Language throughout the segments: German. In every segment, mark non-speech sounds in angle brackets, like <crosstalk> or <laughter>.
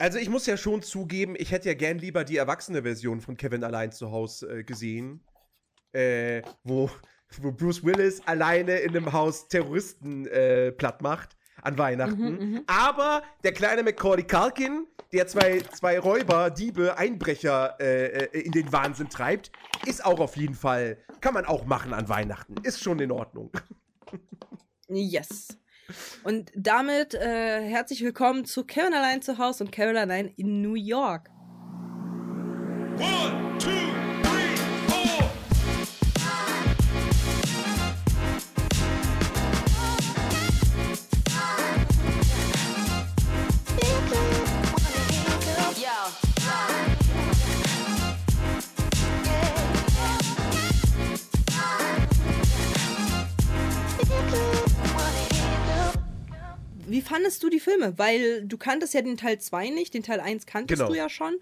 Also ich muss ja schon zugeben, ich hätte ja gern lieber die erwachsene Version von Kevin allein zu Hause äh, gesehen. Äh, wo, wo Bruce Willis alleine in einem Haus Terroristen äh, platt macht an Weihnachten. Mhm, mhm. Aber der kleine Macaulay Culkin, der zwei, zwei Räuber, Diebe, Einbrecher äh, äh, in den Wahnsinn treibt, ist auch auf jeden Fall, kann man auch machen an Weihnachten. Ist schon in Ordnung. Yes. Und damit äh, herzlich willkommen zu allein zu Hause und allein in New York. One, two, Wie fandest du die Filme? Weil du kanntest ja den Teil 2 nicht, den Teil 1 kanntest Genau. du ja schon.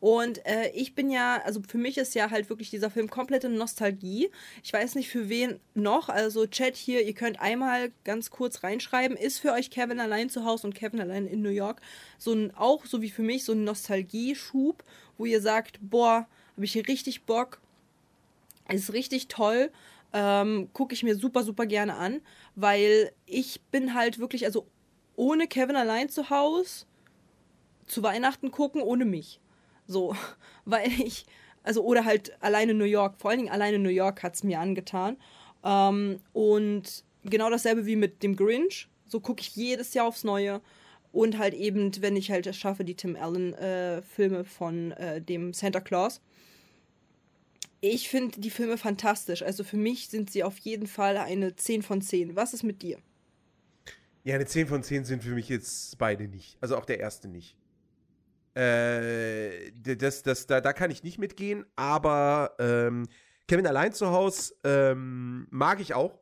Und äh, ich bin ja, also für mich ist ja halt wirklich dieser Film komplette Nostalgie. Ich weiß nicht für wen noch. Also Chat hier, ihr könnt einmal ganz kurz reinschreiben, ist für euch Kevin allein zu Hause und Kevin allein in New York so ein, auch so wie für mich, so ein Nostalgieschub, wo ihr sagt, boah, habe ich hier richtig Bock, ist richtig toll. Ähm, Gucke ich mir super, super gerne an, weil ich bin halt wirklich, also ohne Kevin allein zu Hause zu Weihnachten gucken, ohne mich. So, <laughs> weil ich, also oder halt alleine New York, vor allen Dingen alleine New York hat es mir angetan. Ähm, und genau dasselbe wie mit dem Grinch. So gucke ich jedes Jahr aufs Neue. Und halt eben, wenn ich halt es schaffe, die Tim Allen-Filme von äh, dem Santa Claus. Ich finde die Filme fantastisch. Also für mich sind sie auf jeden Fall eine 10 von 10. Was ist mit dir? Ja, eine 10 von 10 sind für mich jetzt beide nicht. Also auch der erste nicht. Äh, das, das, da, da kann ich nicht mitgehen, aber ähm, Kevin allein zu Hause ähm, mag ich auch.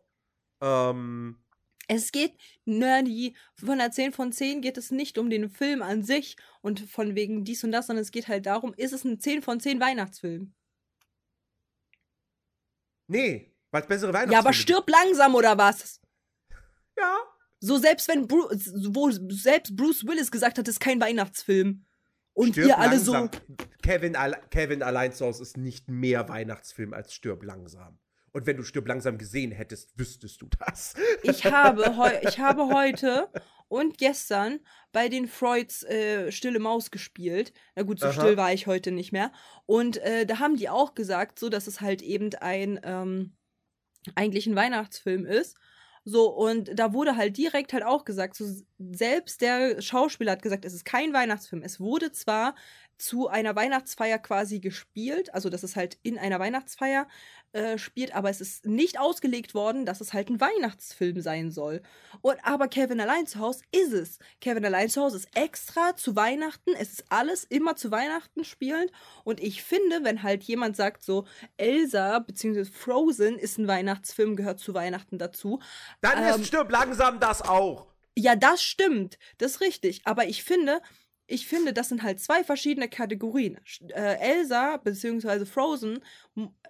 Ähm, Es geht, nerdy, von der 10 von 10 geht es nicht um den Film an sich und von wegen dies und das, sondern es geht halt darum, ist es ein 10 von 10 Weihnachtsfilm? nee, weil es bessere Weihnachtsfilme Ja, aber stirb langsam oder was? Ja. So selbst wenn Bru wo selbst Bruce Willis gesagt hat, es ist kein Weihnachtsfilm. Und Stirb ihr alle langsam. so, Kevin, alle, Kevin allein zu Hause ist nicht mehr Weihnachtsfilm als Stirb langsam. Und wenn du Stirb langsam gesehen hättest, wüsstest du das. ich habe, <laughs> ich habe heute und gestern bei den Freuds äh, Stille Maus gespielt. Na gut, so Aha. still war ich heute nicht mehr. Und äh, da haben die auch gesagt, so dass es halt eben ein ähm, eigentlich ein Weihnachtsfilm ist. So, und da wurde halt direkt halt auch gesagt, so selbst der Schauspieler hat gesagt, es ist kein Weihnachtsfilm. Es wurde zwar zu einer Weihnachtsfeier quasi gespielt, also dass es halt in einer Weihnachtsfeier äh, spielt, aber es ist nicht ausgelegt worden, dass es halt ein Weihnachtsfilm sein soll. Und aber Kevin allein zu Hause ist es. Kevin allein zu Hause ist extra zu Weihnachten. Es ist alles immer zu Weihnachten spielend. Und ich finde, wenn halt jemand sagt so, Elsa bzw. Frozen ist ein Weihnachtsfilm, gehört zu Weihnachten dazu. Dann Ähm, ist Stirb langsam das auch. Ja, das stimmt. Das ist richtig. Aber ich finde, ich finde, das sind halt zwei verschiedene Kategorien. Äh, Elsa bzw. Frozen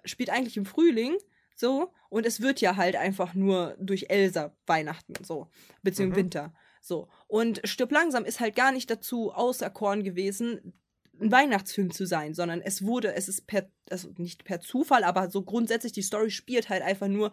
spielt eigentlich im Frühling. So, und es wird ja halt einfach nur durch Elsa Weihnachten, so, beziehungsweise Mhm. Winter. So. Und Stirb langsam ist halt gar nicht dazu auserkoren gewesen, ein Weihnachtsfilm zu sein, sondern es wurde, es ist per, also nicht per Zufall, aber so grundsätzlich die Story spielt halt einfach nur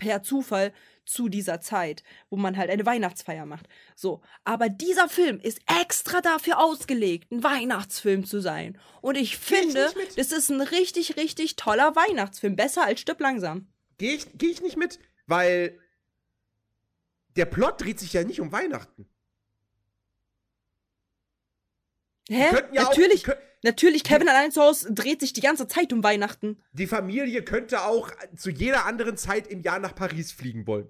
per Zufall zu dieser Zeit, wo man halt eine Weihnachtsfeier macht. So, aber dieser Film ist extra dafür ausgelegt, ein Weihnachtsfilm zu sein. Und ich ich finde, mit. das ist ein richtig, richtig toller Weihnachtsfilm. Besser als Stirb langsam. Gehe ich, geh ich nicht mit, weil der Plot dreht sich ja nicht um Weihnachten. Hä? ja auch- natürlich, kö- natürlich, Kevin allein zu Hause dreht sich die ganze Zeit um Weihnachten. Die Familie könnte auch zu jeder anderen Zeit im Jahr nach Paris fliegen wollen.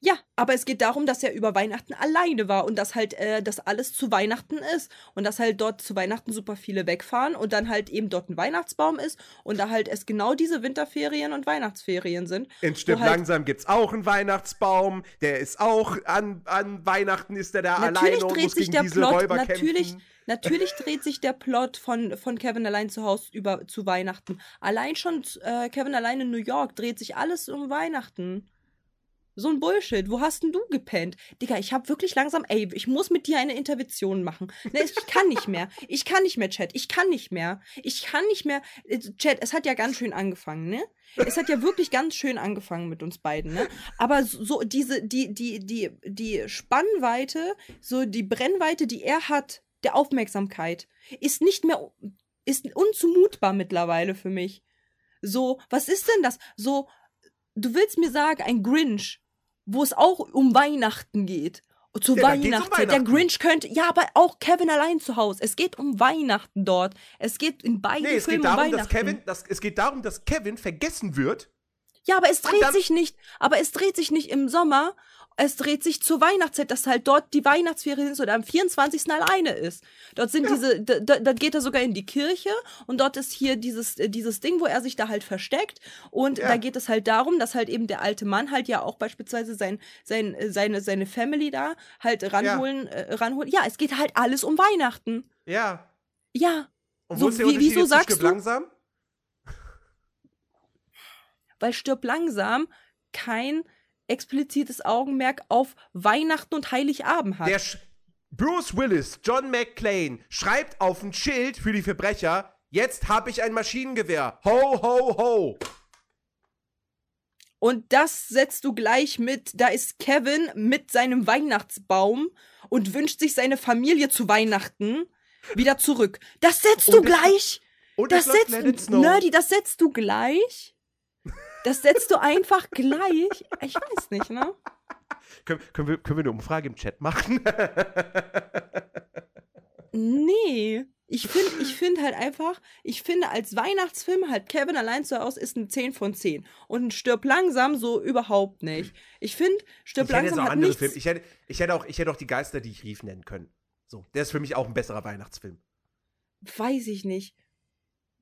Ja, aber es geht darum, dass er über Weihnachten alleine war und dass halt äh, das alles zu Weihnachten ist und dass halt dort zu Weihnachten super viele wegfahren und dann halt eben dort ein Weihnachtsbaum ist und da halt es genau diese Winterferien und Weihnachtsferien sind. In wo halt, langsam gibt's auch einen Weihnachtsbaum. Der ist auch an, an Weihnachten ist der da alleine und muss gegen diese Plot, Räuber natürlich, kämpfen. natürlich dreht sich der Plot von, von Kevin allein zu Hause über zu Weihnachten. Allein schon äh, Kevin allein in New York dreht sich alles um Weihnachten. So ein Bullshit. Wo hast denn du gepennt? Digga, ich hab wirklich langsam, ey, ich muss mit dir eine Intervention machen. Ne, ich kann nicht mehr. Ich kann nicht mehr, Chat. Ich kann nicht mehr. Ich kann nicht mehr. Äh, Chat, es hat ja ganz schön angefangen, ne? Es hat ja wirklich ganz schön angefangen mit uns beiden, ne? Aber so diese, die, die, die, die Spannweite, so die Brennweite, die er hat, der Aufmerksamkeit, ist nicht mehr, ist unzumutbar mittlerweile für mich. So, was ist denn das? So, du willst mir sagen, ein Grinch, wo es auch um Weihnachten geht. Zu Ja, geht's um Weihnachtszeit. Der Weihnachten. Grinch könnte, ja, aber auch Kevin allein zu Hause. Es geht um Weihnachten dort. Es geht in beiden Nee, es Filmen geht darum, um dass Weihnachten. Kevin, das, es geht darum, dass Kevin vergessen wird. Ja, aber es dreht sich nicht, aber es dreht sich nicht im Sommer, es dreht sich zur Weihnachtszeit, dass halt dort die Weihnachtsferien ist oder am 24. alleine ist. Dort sind diese, da, geht er sogar in die Kirche und dort ist hier dieses, äh, dieses Ding, wo er sich da halt versteckt und Ja. da geht es halt darum, dass halt eben der alte Mann halt ja auch beispielsweise sein, sein, äh, seine, seine Family da halt ranholen, äh, ranholen. Ja, es geht halt alles um Weihnachten. Ja. Ja, Und So, wie- wieso sagst Stirb du- langsam? weil stirb langsam kein explizites Augenmerk auf Weihnachten und Heiligabend hat. Der Sch Bruce Willis, John McClane, schreibt auf ein Schild für die Verbrecher, jetzt habe ich ein Maschinengewehr. Ho, ho, ho. Und das setzt du gleich mit, da ist Kevin mit seinem Weihnachtsbaum und wünscht sich seine Familie zu Weihnachten wieder zurück. Das setzt du Und es- gleich. Und Das setzt. Nerdy, das setzt du gleich. Das setzt du einfach gleich. Ich weiß nicht, ne? Können, können, wir, können wir eine Umfrage im Chat machen? Nee. Ich finde ich find halt einfach, ich finde als Weihnachtsfilm halt Kevin allein zu Hause ist eine 10 von 10. Und ein Stirb langsam so überhaupt nicht. Ich finde, Stirb ich langsam hat nichts. Filme. Ich hätte, ich, hätte auch, ich hätte auch die Geister, die ich rief, nennen können. So, der ist für mich auch ein besserer Weihnachtsfilm. Weiß ich nicht.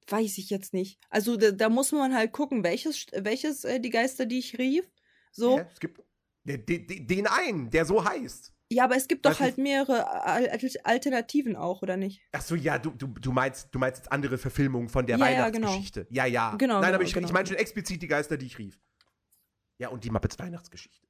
Weiß ich jetzt nicht. Also da, da muss man halt gucken, welches, welches äh, die Geister, die ich rief. So. Ja, es gibt den, den, den einen, der so heißt. Ja, aber es gibt doch halt mehrere Al Alternativen auch, oder nicht? Ach so, ja, du, du, du, meinst, du meinst jetzt andere Verfilmungen von der Ja, ja, genau. Weihnachtsgeschichte. Ja, ja. Genau, Nein, aber genau, ich, genau. ich meine schon explizit die Geister, die ich rief. Ja, und die Muppets Weihnachtsgeschichte.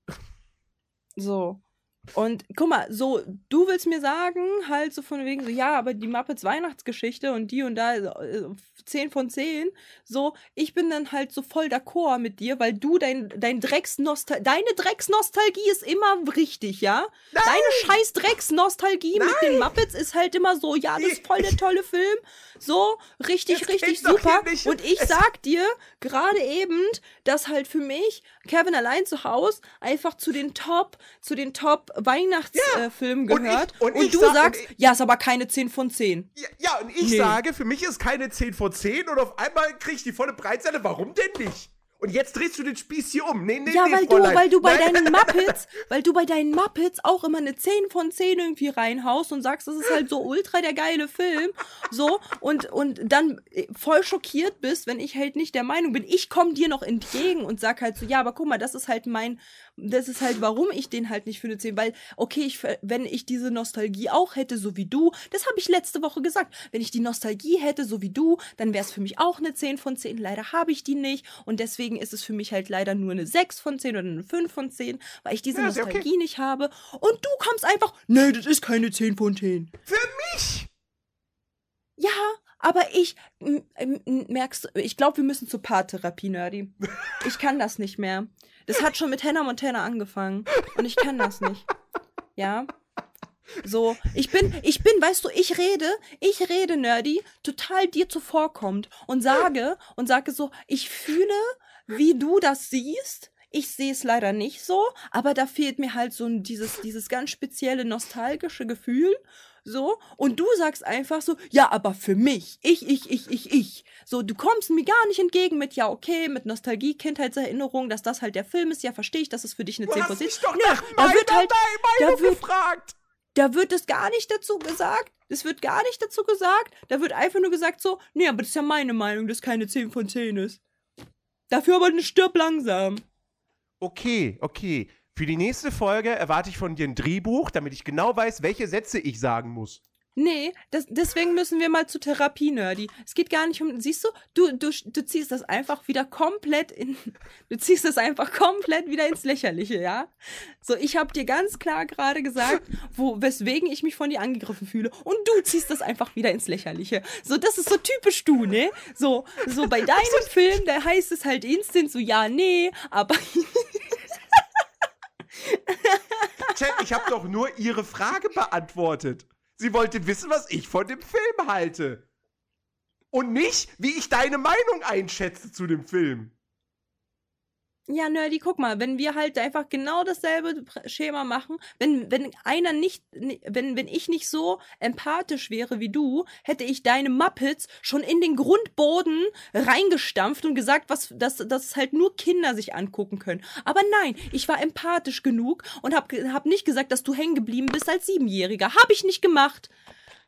So. Und guck mal, so, du willst mir sagen, halt so von wegen so, ja, aber die Muppets Weihnachtsgeschichte und die und da, äh, 10 von 10, so, ich bin dann halt so voll d'accord mit dir, weil du dein, dein Drecksnostal deine Drecksnostalgie ist immer richtig, ja? Deine scheiß Drecksnostalgie mit den Muppets ist halt immer so, ja, das ist voll der tolle Film, so, richtig, Es richtig super. Und ich sag dir gerade eben, dass halt für mich Kevin allein zu Hause einfach zu den Top, zu den Top Weihnachtsfilmen und ich- gehört. und ich du sag- sagst, und ich- ja, ist aber keine 10 von 10. Ja, ja und ich Nee. sage, für mich ist keine 10 von 10 und auf einmal krieg ich die volle Breitseite. Warum denn nicht? Und jetzt drehst du den Spieß hier um. Nee, nee, Ja, nee, weil du, Fräulein. weil du bei Nein. deinen <laughs> Muppets, weil du bei deinen Muppets auch immer eine 10 von 10 irgendwie reinhaust und sagst, das ist halt so ultra der geile Film. So, und, und dann äh, voll schockiert bist, wenn ich halt nicht der Meinung bin, ich komme dir noch entgegen und sag halt so, ja, aber guck mal, das ist halt mein, das ist halt, warum ich den halt nicht für eine 10, weil, okay, ich, wenn ich diese Nostalgie auch hätte, so wie du, das habe ich letzte Woche gesagt, wenn ich die Nostalgie hätte, so wie du, dann wäre es für mich auch eine 10 von 10. Leider habe ich die nicht und deswegen ist es für mich halt leider nur eine 6 von 10 oder eine 5 von 10, weil ich diese Ja, ja okay. Nostalgie nicht habe. Und du kommst einfach, nee, das ist keine 10 von 10. Für mich! Ja, aber ich, merkst ich glaube, wir müssen zur Paartherapie, Nerdy. Ich kann das nicht mehr. Das hat schon mit Hannah Montana angefangen. Und ich kann das nicht. Ja? So, ich bin, ich bin, weißt du, ich rede, ich rede, Nerdy, total dir zuvorkommt und sage, und sage so, ich fühle, wie du das siehst. Ich sehe es leider nicht so, aber da fehlt mir halt so dieses, dieses ganz spezielle nostalgische Gefühl. So, und du sagst einfach so, ja, aber für mich, ich, ich, ich, ich, ich. So, du kommst mir gar nicht entgegen mit, ja, okay, mit Nostalgie, Kindheitserinnerung, dass das halt der Film ist, ja, verstehe ich, dass es für dich eine Du 10 hast von 10 mich doch Nö, nach da wird halt, Meinung da wird- gefragt. da wird es gar nicht dazu gesagt. Es wird gar nicht dazu gesagt. Da wird einfach nur gesagt so, nee, aber das ist ja meine Meinung, dass keine 10 von 10 ist. Dafür aber eine stirb langsam. Okay, okay. Für die nächste Folge erwarte ich von dir ein Drehbuch, damit ich genau weiß, welche Sätze ich sagen muss. Nee, das, deswegen müssen wir mal zur Therapie, Nerdy. Es geht gar nicht um, siehst du, du, du, du ziehst das einfach wieder komplett in, <laughs> du ziehst das einfach komplett wieder ins Lächerliche, ja? So, ich habe dir ganz klar gerade gesagt, wo, weswegen ich mich von dir angegriffen fühle. Und du ziehst das einfach wieder ins Lächerliche. So, das ist so typisch du, ne? So, so bei deinem Film, da heißt es halt instant so, ja, nee, aber <laughs> Chat, ich habe doch nur ihre Frage beantwortet. Sie wollte wissen, was ich von dem Film halte. Und nicht, wie ich deine Meinung einschätze zu dem Film. Ja, Nerdy, guck mal, wenn wir halt einfach genau dasselbe Schema machen, wenn, wenn einer nicht, ni- wenn, wenn ich nicht so empathisch wäre wie du, hätte ich deine Muppets schon in den Grundboden reingestampft und gesagt, was, dass, dass halt nur Kinder sich angucken können. Aber nein, ich war empathisch genug und hab, hab nicht gesagt, dass du hängen geblieben bist als Siebenjähriger. Hab ich nicht gemacht.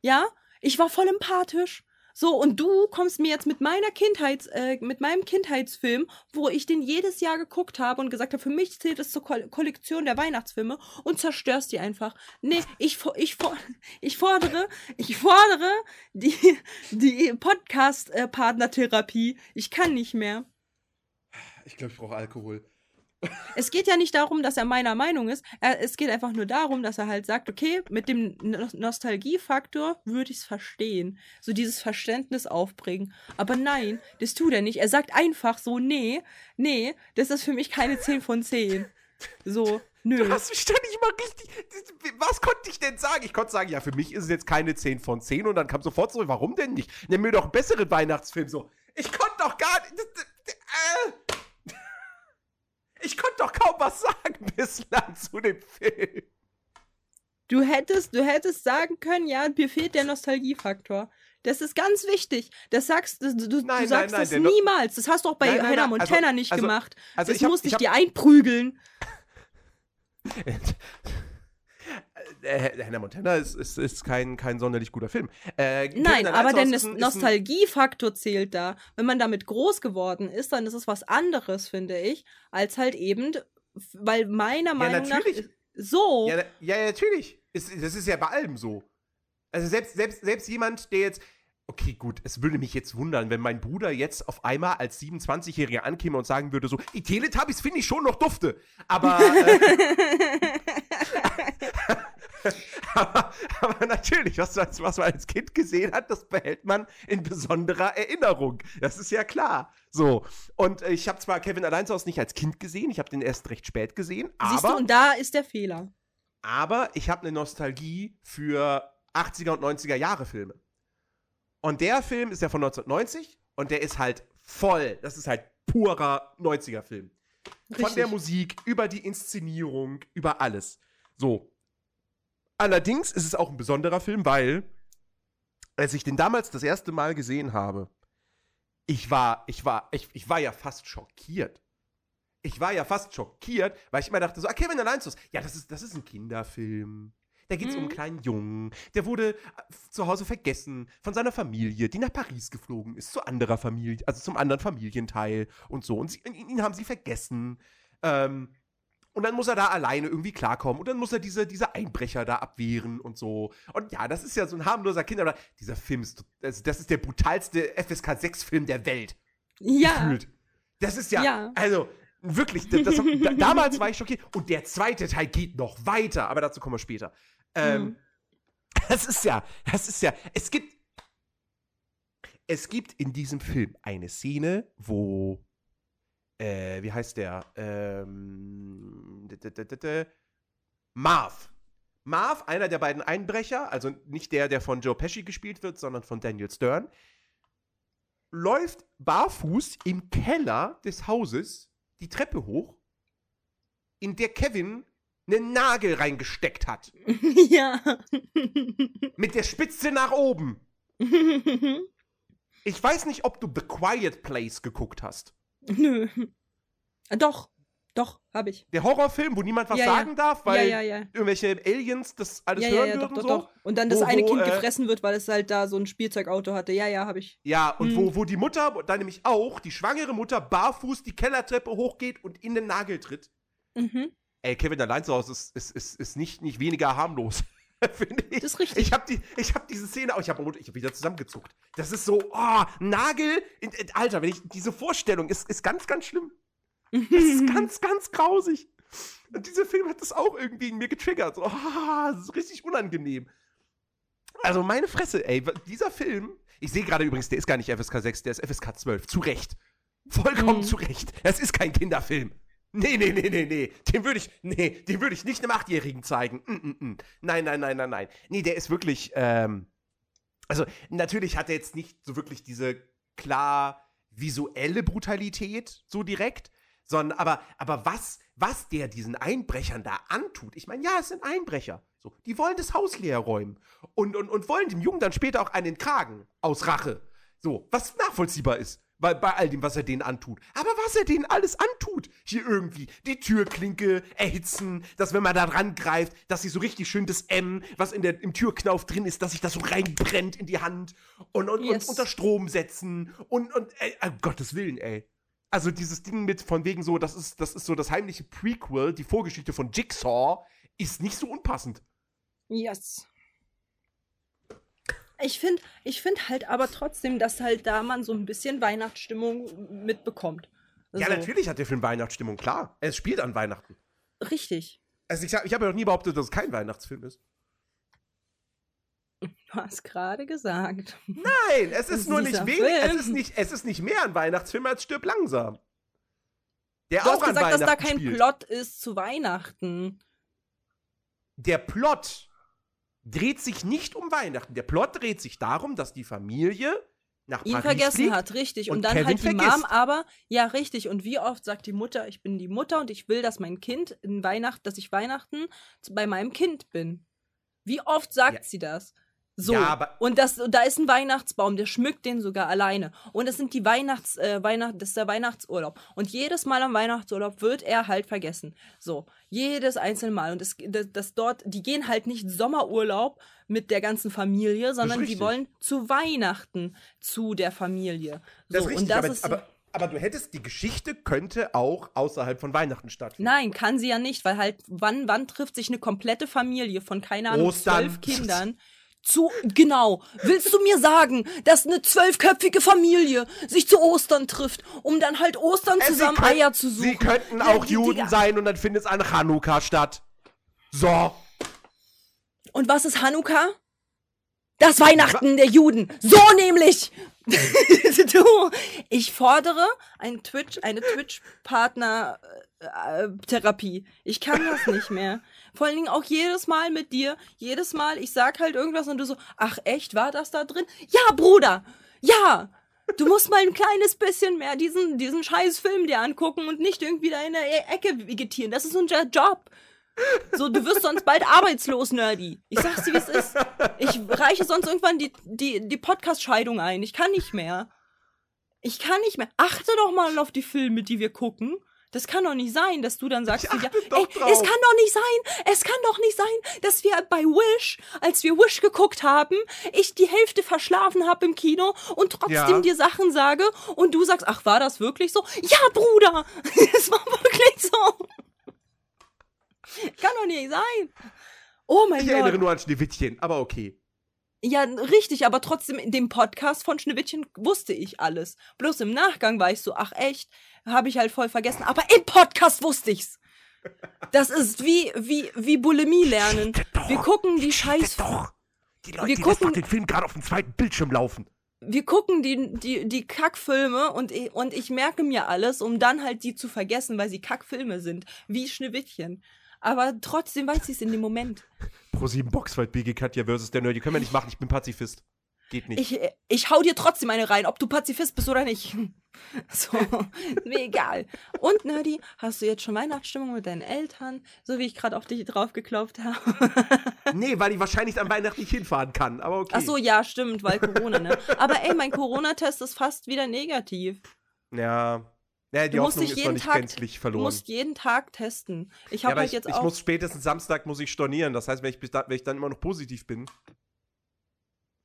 Ja? Ich war voll empathisch. So, und du kommst mir jetzt mit meiner Kindheits, äh, mit meinem Kindheitsfilm, wo ich den jedes Jahr geguckt habe und gesagt habe, für mich zählt es zur Ko Kollektion der Weihnachtsfilme und zerstörst die einfach. Nee, ich, ich, <laughs> ich fordere, ich fordere die, <laughs> die Podcast-Partnertherapie. Ich kann nicht mehr. Ich glaube, ich brauche Alkohol. Es geht ja nicht darum, dass er meiner Meinung ist. Es geht einfach nur darum, dass er halt sagt, okay, mit dem No- Nostalgiefaktor würde ich es verstehen. So dieses Verständnis aufbringen. Aber nein, das tut er nicht. Er sagt einfach so, nee, nee, das ist für mich keine 10 von 10. So, nö. Du hast mich doch nicht mal richtig. Was konnte ich denn sagen? Ich konnte sagen, ja, für mich ist es jetzt keine 10 von 10 und dann kam sofort zurück, warum denn nicht? Nimm mir doch einen besseren Weihnachtsfilm so. Ich konnte doch gar nicht. Äh, ich konnte doch kaum was sagen <laughs> bislang zu dem Film. Du hättest, du hättest sagen können, ja, mir fehlt der Nostalgiefaktor. Das ist ganz wichtig. Das sagst du, du, Nein, du sagst nein, das der No- niemals. Das hast du auch bei Nein, nein, Hannah nein, also- Montana nicht also- gemacht. also das ich hab- musste ich ich, dir einprügeln. <laughs> Äh, Hannah Montana ist, ist, ist kein, kein sonderlich guter Film. Äh, Nein, aber der Nostalgiefaktor zählt da. Wenn man damit groß geworden ist, dann ist es was anderes, finde ich, als halt eben, weil meiner Meinung nach natürlich. so. Ja, na- ja, ja, natürlich. Ist, das ist ja bei allem so. Also selbst, selbst, selbst jemand, der jetzt. Okay, gut, es würde mich jetzt wundern, wenn mein Bruder jetzt auf einmal als 27-Jähriger ankäme und sagen würde so, die Teletubbies finde ich schon noch dufte. Aber, äh, <laughs> <laughs> <laughs> aber, aber natürlich, was, was man als Kind gesehen hat, das behält man in besonderer Erinnerung. Das ist ja klar. So. Und äh, ich habe zwar Kevin allein zu Hause nicht als Kind gesehen, ich habe den erst recht spät gesehen, Siehst aber du, und da ist der Fehler. aber ich habe eine Nostalgie für 80er und 90er Jahre Filme. Und der Film ist ja von 1990 und der ist halt voll, das ist halt purer 90er Film. Von Richtig. der Musik über die Inszenierung, über alles. So. Allerdings ist es auch ein besonderer Film, weil als ich den damals das erste Mal gesehen habe, ich war, ich war, ich, ich war ja fast schockiert. Ich war ja fast schockiert, weil ich immer dachte so, ah, Kevin allein Hause. Ja, das ist, das ist ein Kinderfilm. Da geht es um einen Mhm. kleinen Jungen. Der wurde äh, zu Hause vergessen von seiner Familie, die nach Paris geflogen ist, zu anderer Familie, also zum anderen Familienteil und so. Und sie, ihn, ihn haben sie vergessen. Ähm, und dann muss er da alleine irgendwie klarkommen. Und dann muss er diese, diese Einbrecher da abwehren und so. Und ja, das ist ja so ein harmloser Kinder. Dieser Film ist, das, das ist der brutalste FSK 6-Film der Welt. Ja. Gefühlt. Das ist ja, Ja. also wirklich, das, das, da, damals war ich schockiert. Und der zweite Teil geht noch weiter, aber dazu kommen wir später. Ähm, Mhm. Das ist ja, das ist ja, es gibt, es gibt in diesem Film eine Szene, wo, äh, wie heißt der? Ähm, Marv. Marv, einer der beiden Einbrecher, also nicht der, der von Joe Pesci gespielt wird, sondern von Daniel Stern, läuft barfuß im Keller des Hauses die Treppe hoch, in der Kevin einen Nagel reingesteckt hat. <laughs> ja. <laughs> Mit der Spitze nach oben. <laughs> Ich weiß nicht, ob du The Quiet Place geguckt hast. <laughs> Nö. Ah, Doch, doch, hab ich. Der Horrorfilm, wo niemand was Ja, ja. sagen darf, weil ja, ja, ja. irgendwelche Aliens das alles Ja, ja, hören ja, doch, würden. doch, so. doch. Und dann das Wo- eine wo, Kind äh, gefressen wird, weil es halt da so ein Spielzeugauto hatte. Ja, ja, hab ich. Ja, und Hm. wo, wo die Mutter, dann nämlich auch, die schwangere Mutter barfuß die Kellertreppe hochgeht und in den Nagel tritt. Mhm. Ey, Kevin allein zu Hause ist, ist, ist, ist nicht, nicht weniger harmlos. Finde ich. Das ist richtig. Ich habe die, ich habe diese Szene, auch ich habe ich hab wieder zusammengezuckt. Das ist so, oh, Nagel, in, in, Alter, wenn ich diese Vorstellung ist, ist ganz, ganz schlimm. Das ist <laughs> ganz, ganz grausig. Und dieser Film hat das auch irgendwie in mir getriggert. So, ah, das ist richtig unangenehm. Also meine Fresse, ey, dieser Film, ich sehe gerade übrigens, der ist gar nicht FSK 6, der ist FSK 12. Zu Recht. Vollkommen Mhm. zu Recht. Das ist kein Kinderfilm. Nee, nee, nee, nee, nee. Den würde ich, nee, den würde ich nicht einem Achtjährigen zeigen. Mm, mm, mm. Nein, nein, nein, nein, nein. Nee, der ist wirklich, ähm, also natürlich hat er jetzt nicht so wirklich diese klar visuelle Brutalität so direkt, sondern aber, aber was, was der diesen Einbrechern da antut, ich meine, ja, es sind Einbrecher. So, die wollen das Haus leer räumen und, und, und wollen dem Jungen dann später auch einen Kragen aus Rache. So, was nachvollziehbar ist. Bei, bei all dem, was er denen antut. Aber was er denen alles antut, hier irgendwie. Die Türklinke erhitzen, dass wenn man da dran greift, dass sich so richtig schön das M, was in der, im Türknauf drin ist, dass sich das so reinbrennt in die Hand und, und, Yes. und unter Strom setzen und, und ey, um Gottes Willen, ey. Also dieses Ding mit von wegen so, das ist, das ist so das heimliche Prequel, die Vorgeschichte von Jigsaw, ist nicht so unpassend. Yes. Ich finde ich find halt aber trotzdem, dass halt da man so ein bisschen Weihnachtsstimmung mitbekommt. Ja, So. natürlich hat der Film Weihnachtsstimmung, klar. Es spielt an Weihnachten. Richtig. Also ich, ich habe ja noch nie behauptet, dass es kein Weihnachtsfilm ist. Du hast gerade gesagt. Nein, es ist nur nicht wenig, es ist nicht, es ist nicht mehr ein Weihnachtsfilm als Stirb langsam. Der Du auch hast an gesagt, dass da Weihnachten kein spielt. Plot ist zu Weihnachten. Der Plot dreht sich nicht um Weihnachten. Der Plot dreht sich darum, dass die Familie nach Ihn Paris vergessen hat, richtig. Und, und dann Kevin halt die vergisst. Mom, aber, ja, richtig. Und wie oft sagt die Mutter, ich bin die Mutter und ich will, dass mein Kind in Weihnachten, dass ich Weihnachten bei meinem Kind bin. Wie oft sagt Ja. sie das? So. Ja, aber- und das, da ist ein Weihnachtsbaum, der schmückt den sogar alleine. Und es sind die Weihnachts, äh, Weihnacht, das ist der Weihnachtsurlaub. Und jedes Mal am Weihnachtsurlaub wird er halt vergessen. So. Jedes einzelne Mal. Und es, das, das dort, die gehen halt nicht Sommerurlaub mit der ganzen Familie, sondern die wollen zu Weihnachten zu der Familie. So, Das ist richtig, und das aber, ist. aber, aber du hättest, die Geschichte könnte auch außerhalb von Weihnachten stattfinden. Nein, kann sie ja nicht, weil halt, wann, wann trifft sich eine komplette Familie von, keine Ahnung, Ostern. zwölf Kindern <laughs> zu, genau. Willst du mir sagen, dass eine zwölfköpfige Familie sich zu Ostern trifft, um dann halt Ostern Äh, zusammen könnt- Eier zu suchen? Sie könnten Ja, auch die- Juden Digga. sein und dann findet es an Chanukka statt. So. Und was ist Hanukkah? Das Weihnachten der Juden. So nämlich. <laughs> du, ich fordere ein Twitch, eine Twitch-Partner-Therapie. ich kann das nicht mehr. Vor allen Dingen auch jedes Mal mit dir. Jedes Mal, ich sag halt irgendwas und du so, ach echt, war das da drin? Ja, Bruder. Ja. Du musst mal ein kleines bisschen mehr diesen, diesen scheiß Film dir angucken und nicht irgendwie da in der E- Ecke vegetieren. Das ist unser Job. So, du wirst sonst bald arbeitslos, Nerdy. Ich sag's dir, wie es ist. Ich reiche sonst irgendwann die, die, die Podcast-Scheidung ein. Ich kann nicht mehr. Ich kann nicht mehr. Achte doch mal auf die Filme, die wir gucken. Das kann doch nicht sein, dass du dann sagst, Ich ja, ey, es kann doch nicht sein, es kann doch nicht sein, dass wir bei Wish, als wir Wish geguckt haben, ich die Hälfte verschlafen habe im Kino und trotzdem Ja. dir Sachen sage und du sagst, ach, war das wirklich so? Ja, Bruder, <laughs> es war wirklich so. Kann doch nicht sein. Oh mein Ich Gott. erinnere nur an Schneewittchen, aber okay. Ja, richtig, aber trotzdem in dem Podcast von Schneewittchen wusste ich alles. Bloß im Nachgang war ich so, ach echt, habe ich halt voll vergessen. Aber im Podcast wusste ich's. Das ist wie, wie, wie Bulimie lernen. Wir gucken die Scheiß, doch. Die Leute, Wir die gucken- doch den Film gerade auf dem zweiten Bildschirm laufen. wir gucken die, die, die Kackfilme und, und ich merke mir alles, um dann halt die zu vergessen, weil sie Kackfilme sind. Wie Schneewittchen. Aber trotzdem weiß ich es in dem Moment. Pro 7 Boxfight BG Katja versus der Nerd. Die können wir nicht machen, ich bin Pazifist. Geht nicht. Ich, ich hau dir trotzdem eine rein, ob du Pazifist bist oder nicht. <laughs> So, mir egal. Und Nerdy, hast du jetzt schon Weihnachtsstimmung mit deinen Eltern? So wie ich gerade auf dich draufgeklopft habe. <laughs> nee, weil ich wahrscheinlich an Weihnachten nicht hinfahren kann, aber okay. Ach so, ja, stimmt, weil Corona, ne? Aber ey, mein Corona-Test ist fast wieder negativ. Ja. Ja, die Du musst Hoffnung ist noch jeden nicht Tag, gänzlich du verloren. musst jeden Tag testen. Ich ja, habe aber halt ich, jetzt ich auch. muss spätestens Samstag muss ich stornieren. Das heißt, wenn ich, da, wenn ich dann immer noch positiv bin,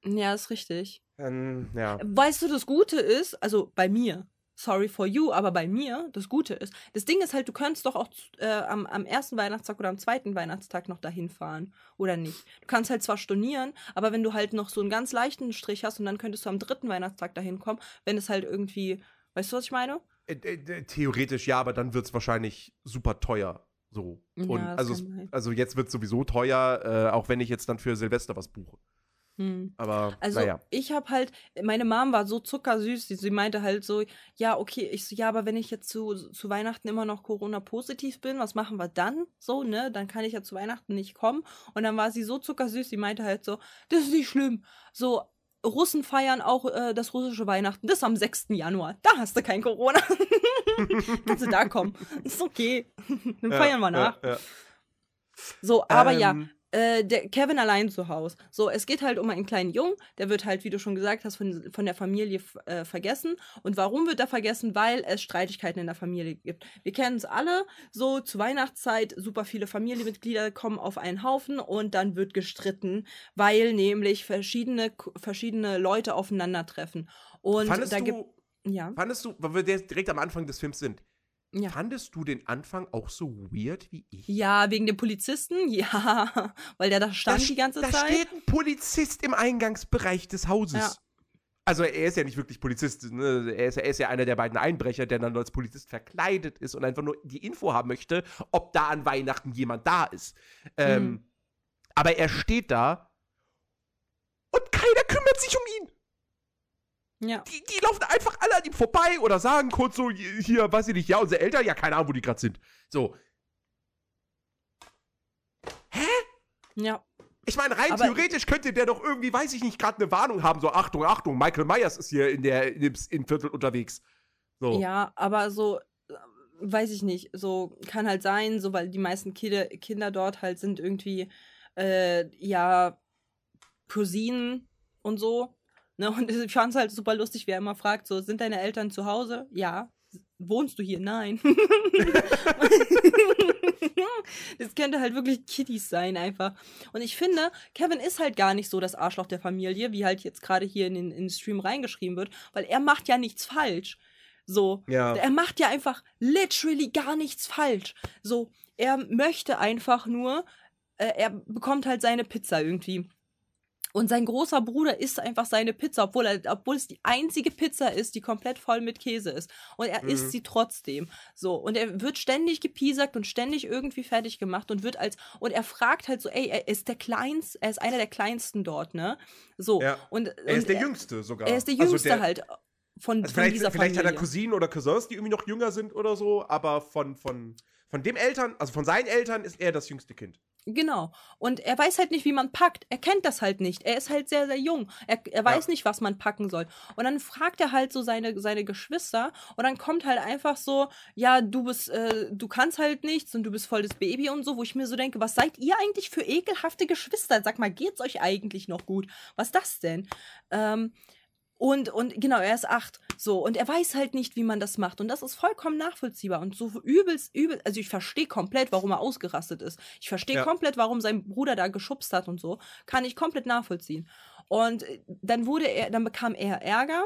ja, ist richtig. dann, ja. Weißt du, das Gute ist, also bei mir, sorry for you, aber bei mir, das Gute ist, das Ding ist halt, du könntest doch auch äh, am, am ersten Weihnachtstag oder am zweiten Weihnachtstag noch dahin fahren. Oder nicht. Du kannst halt zwar stornieren, aber wenn du halt noch so einen ganz leichten Strich hast und dann könntest du am dritten Weihnachtstag dahin kommen, wenn es halt irgendwie, weißt du, was ich meine? Äh, Theoretisch ja, aber dann wird es wahrscheinlich super teuer. So. Ja, Und also, also jetzt wird es sowieso teuer, äh, auch wenn ich jetzt dann für Silvester was buche. Hm. Aber Also naja. ich habe halt, meine Mom war so zuckersüß, sie, sie meinte halt so, ja, okay, ich so, ja, aber wenn ich jetzt zu, zu Weihnachten immer noch Corona-positiv bin, was machen wir dann? So, ne? Dann kann ich ja zu Weihnachten nicht kommen. Und dann war sie so zuckersüß, sie meinte halt so, das ist nicht schlimm. So, Russen feiern auch äh, das russische Weihnachten. Das ist am 6. Januar. Da hast du kein Corona. <laughs> Kannst du da kommen. Ist okay. Dann feiern wir nach. Ja, ja. So, aber ja, Ähm, äh, der Kevin allein zu Hause. So, es geht halt um einen kleinen Jungen, der wird halt, wie du schon gesagt hast, von, von der Familie äh, vergessen. Und warum wird er vergessen? Weil es Streitigkeiten in der Familie gibt. Wir kennen es alle, so zu Weihnachtszeit, super viele Familienmitglieder kommen auf einen Haufen und dann wird gestritten, weil nämlich verschiedene, verschiedene Leute aufeinandertreffen. Und Fandest da gibt. Ja, fandest du, weil wir direkt am Anfang des Films sind, ja. fandest du den Anfang auch so weird wie ich? Ja, wegen dem Polizisten? <laughs> Ja, weil der da stand da, die ganze da Zeit. steht ein Polizist im Eingangsbereich des Hauses. Ja. Also er ist ja nicht wirklich Polizist, ne? er, ist, ja- er ist ja einer der beiden Einbrecher, der dann als Polizist verkleidet ist und einfach nur die Info haben möchte, ob da an Weihnachten jemand da ist. Ähm, Mhm. Aber er steht da und keiner kümmert sich um ihn. Ja. Die, die laufen einfach alle an ihm vorbei oder sagen kurz so, hier, weiß ich nicht, ja, unsere Eltern, ja, keine Ahnung, wo die gerade sind. So. Ja. Ich meine, rein Aber- theoretisch könnte der doch irgendwie, weiß ich nicht, gerade eine Warnung haben, so Achtung, Achtung, Michael Myers ist hier in der in im Viertel unterwegs. So. Ja, aber so, weiß ich nicht, so kann halt sein, so weil die meisten Kinder, Kinder dort halt sind irgendwie, äh, ja, Cousinen und so. Ne? Und ich fand es halt super lustig, wie er immer fragt, so, sind deine Eltern zu Hause? Ja. Wohnst du hier? Nein. <laughs> das könnte halt wirklich Kiddies sein, einfach. Und ich finde, Kevin ist halt gar nicht so das Arschloch der Familie, wie halt jetzt gerade hier in den, in den Stream reingeschrieben wird, weil er macht ja nichts falsch. So, Ja. er macht ja einfach literally gar nichts falsch. So, er möchte einfach nur, äh, er bekommt halt seine Pizza irgendwie. Und sein großer Bruder isst einfach seine Pizza, obwohl, er, obwohl es die einzige Pizza ist, die komplett voll mit Käse ist. Und er Mhm. isst sie trotzdem. So. Und er wird ständig gepiesackt und ständig irgendwie fertig gemacht und wird als, und er fragt halt so, ey, er ist der Kleinste, er ist einer der Kleinsten dort, ne? So. Ja. Und, Er ist der Jüngste sogar. Er ist der Also Jüngste der- halt von, Also von vielleicht, dieser vielleicht hat er Familie. Cousinen oder Cousins, die irgendwie noch jünger sind oder so, aber von, von, von dem Eltern, also von seinen Eltern ist er das jüngste Kind. Genau. Und er weiß halt nicht, wie man packt. Er kennt das halt nicht. Er ist halt sehr, sehr jung. Er, er weiß nicht, was man packen soll. Und dann fragt er halt so seine, seine Geschwister und dann kommt halt einfach so, ja, du bist, äh, du kannst halt nichts und du bist voll das Baby und so, wo ich mir so denke, was seid ihr eigentlich für ekelhafte Geschwister? Sag mal, geht's euch eigentlich noch gut? Was ist das denn? Ähm, und, und genau, er ist acht. So, und er weiß halt nicht, wie man das macht. Und das ist vollkommen nachvollziehbar. Und so übelst, übel, also ich verstehe komplett, warum er ausgerastet ist. Ich verstehe Ja. komplett, warum sein Bruder da geschubst hat und so. Kann ich komplett nachvollziehen. Und äh, dann wurde er, dann bekam er Ärger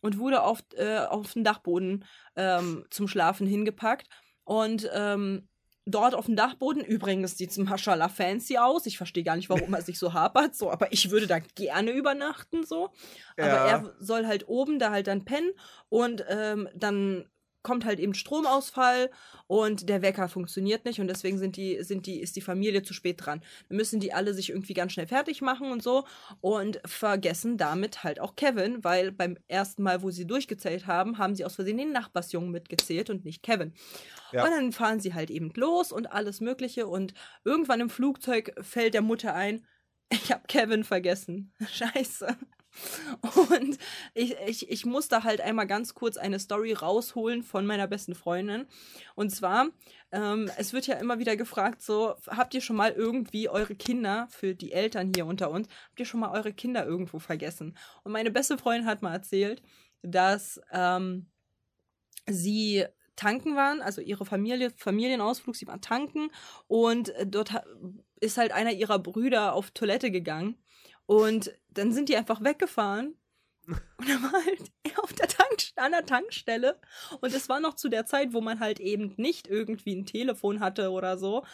und wurde auf, äh, auf den Dachboden ähm, zum Schlafen hingepackt. Und ähm, dort auf dem Dachboden, übrigens sieht es Maschallah fancy aus. Ich verstehe gar nicht, warum er sich so hapert, so, aber ich würde da gerne übernachten, so. Aber Ja. er soll halt oben da halt dann pennen und ähm, dann kommt halt eben Stromausfall und der Wecker funktioniert nicht und deswegen sind die, sind die, ist die Familie zu spät dran. Dann müssen die alle sich irgendwie ganz schnell fertig machen und so und vergessen damit halt auch Kevin, weil beim ersten Mal, wo sie durchgezählt haben, haben sie aus Versehen den Nachbarsjungen mitgezählt und nicht Kevin. Ja. Und dann fahren sie halt eben los und alles Mögliche und irgendwann im Flugzeug fällt der Mutter ein, <laughs> ich habe Kevin vergessen. <laughs> Scheiße. Und ich, ich, ich muss da halt einmal ganz kurz eine Story rausholen von meiner besten Freundin. Und zwar, ähm, es wird ja immer wieder gefragt, so, habt ihr schon mal irgendwie eure Kinder, für die Eltern hier unter uns, habt ihr schon mal eure Kinder irgendwo vergessen? Und meine beste Freundin hat mal erzählt, dass ähm, sie tanken waren, also ihre Familie, Familienausflug, sie waren tanken und äh, dort ist halt einer ihrer Brüder auf Toilette gegangen und dann sind die einfach weggefahren Und er war halt auf der, Tank, an der Tankstelle. Und es war noch zu der Zeit, wo man halt eben nicht irgendwie ein Telefon hatte oder so.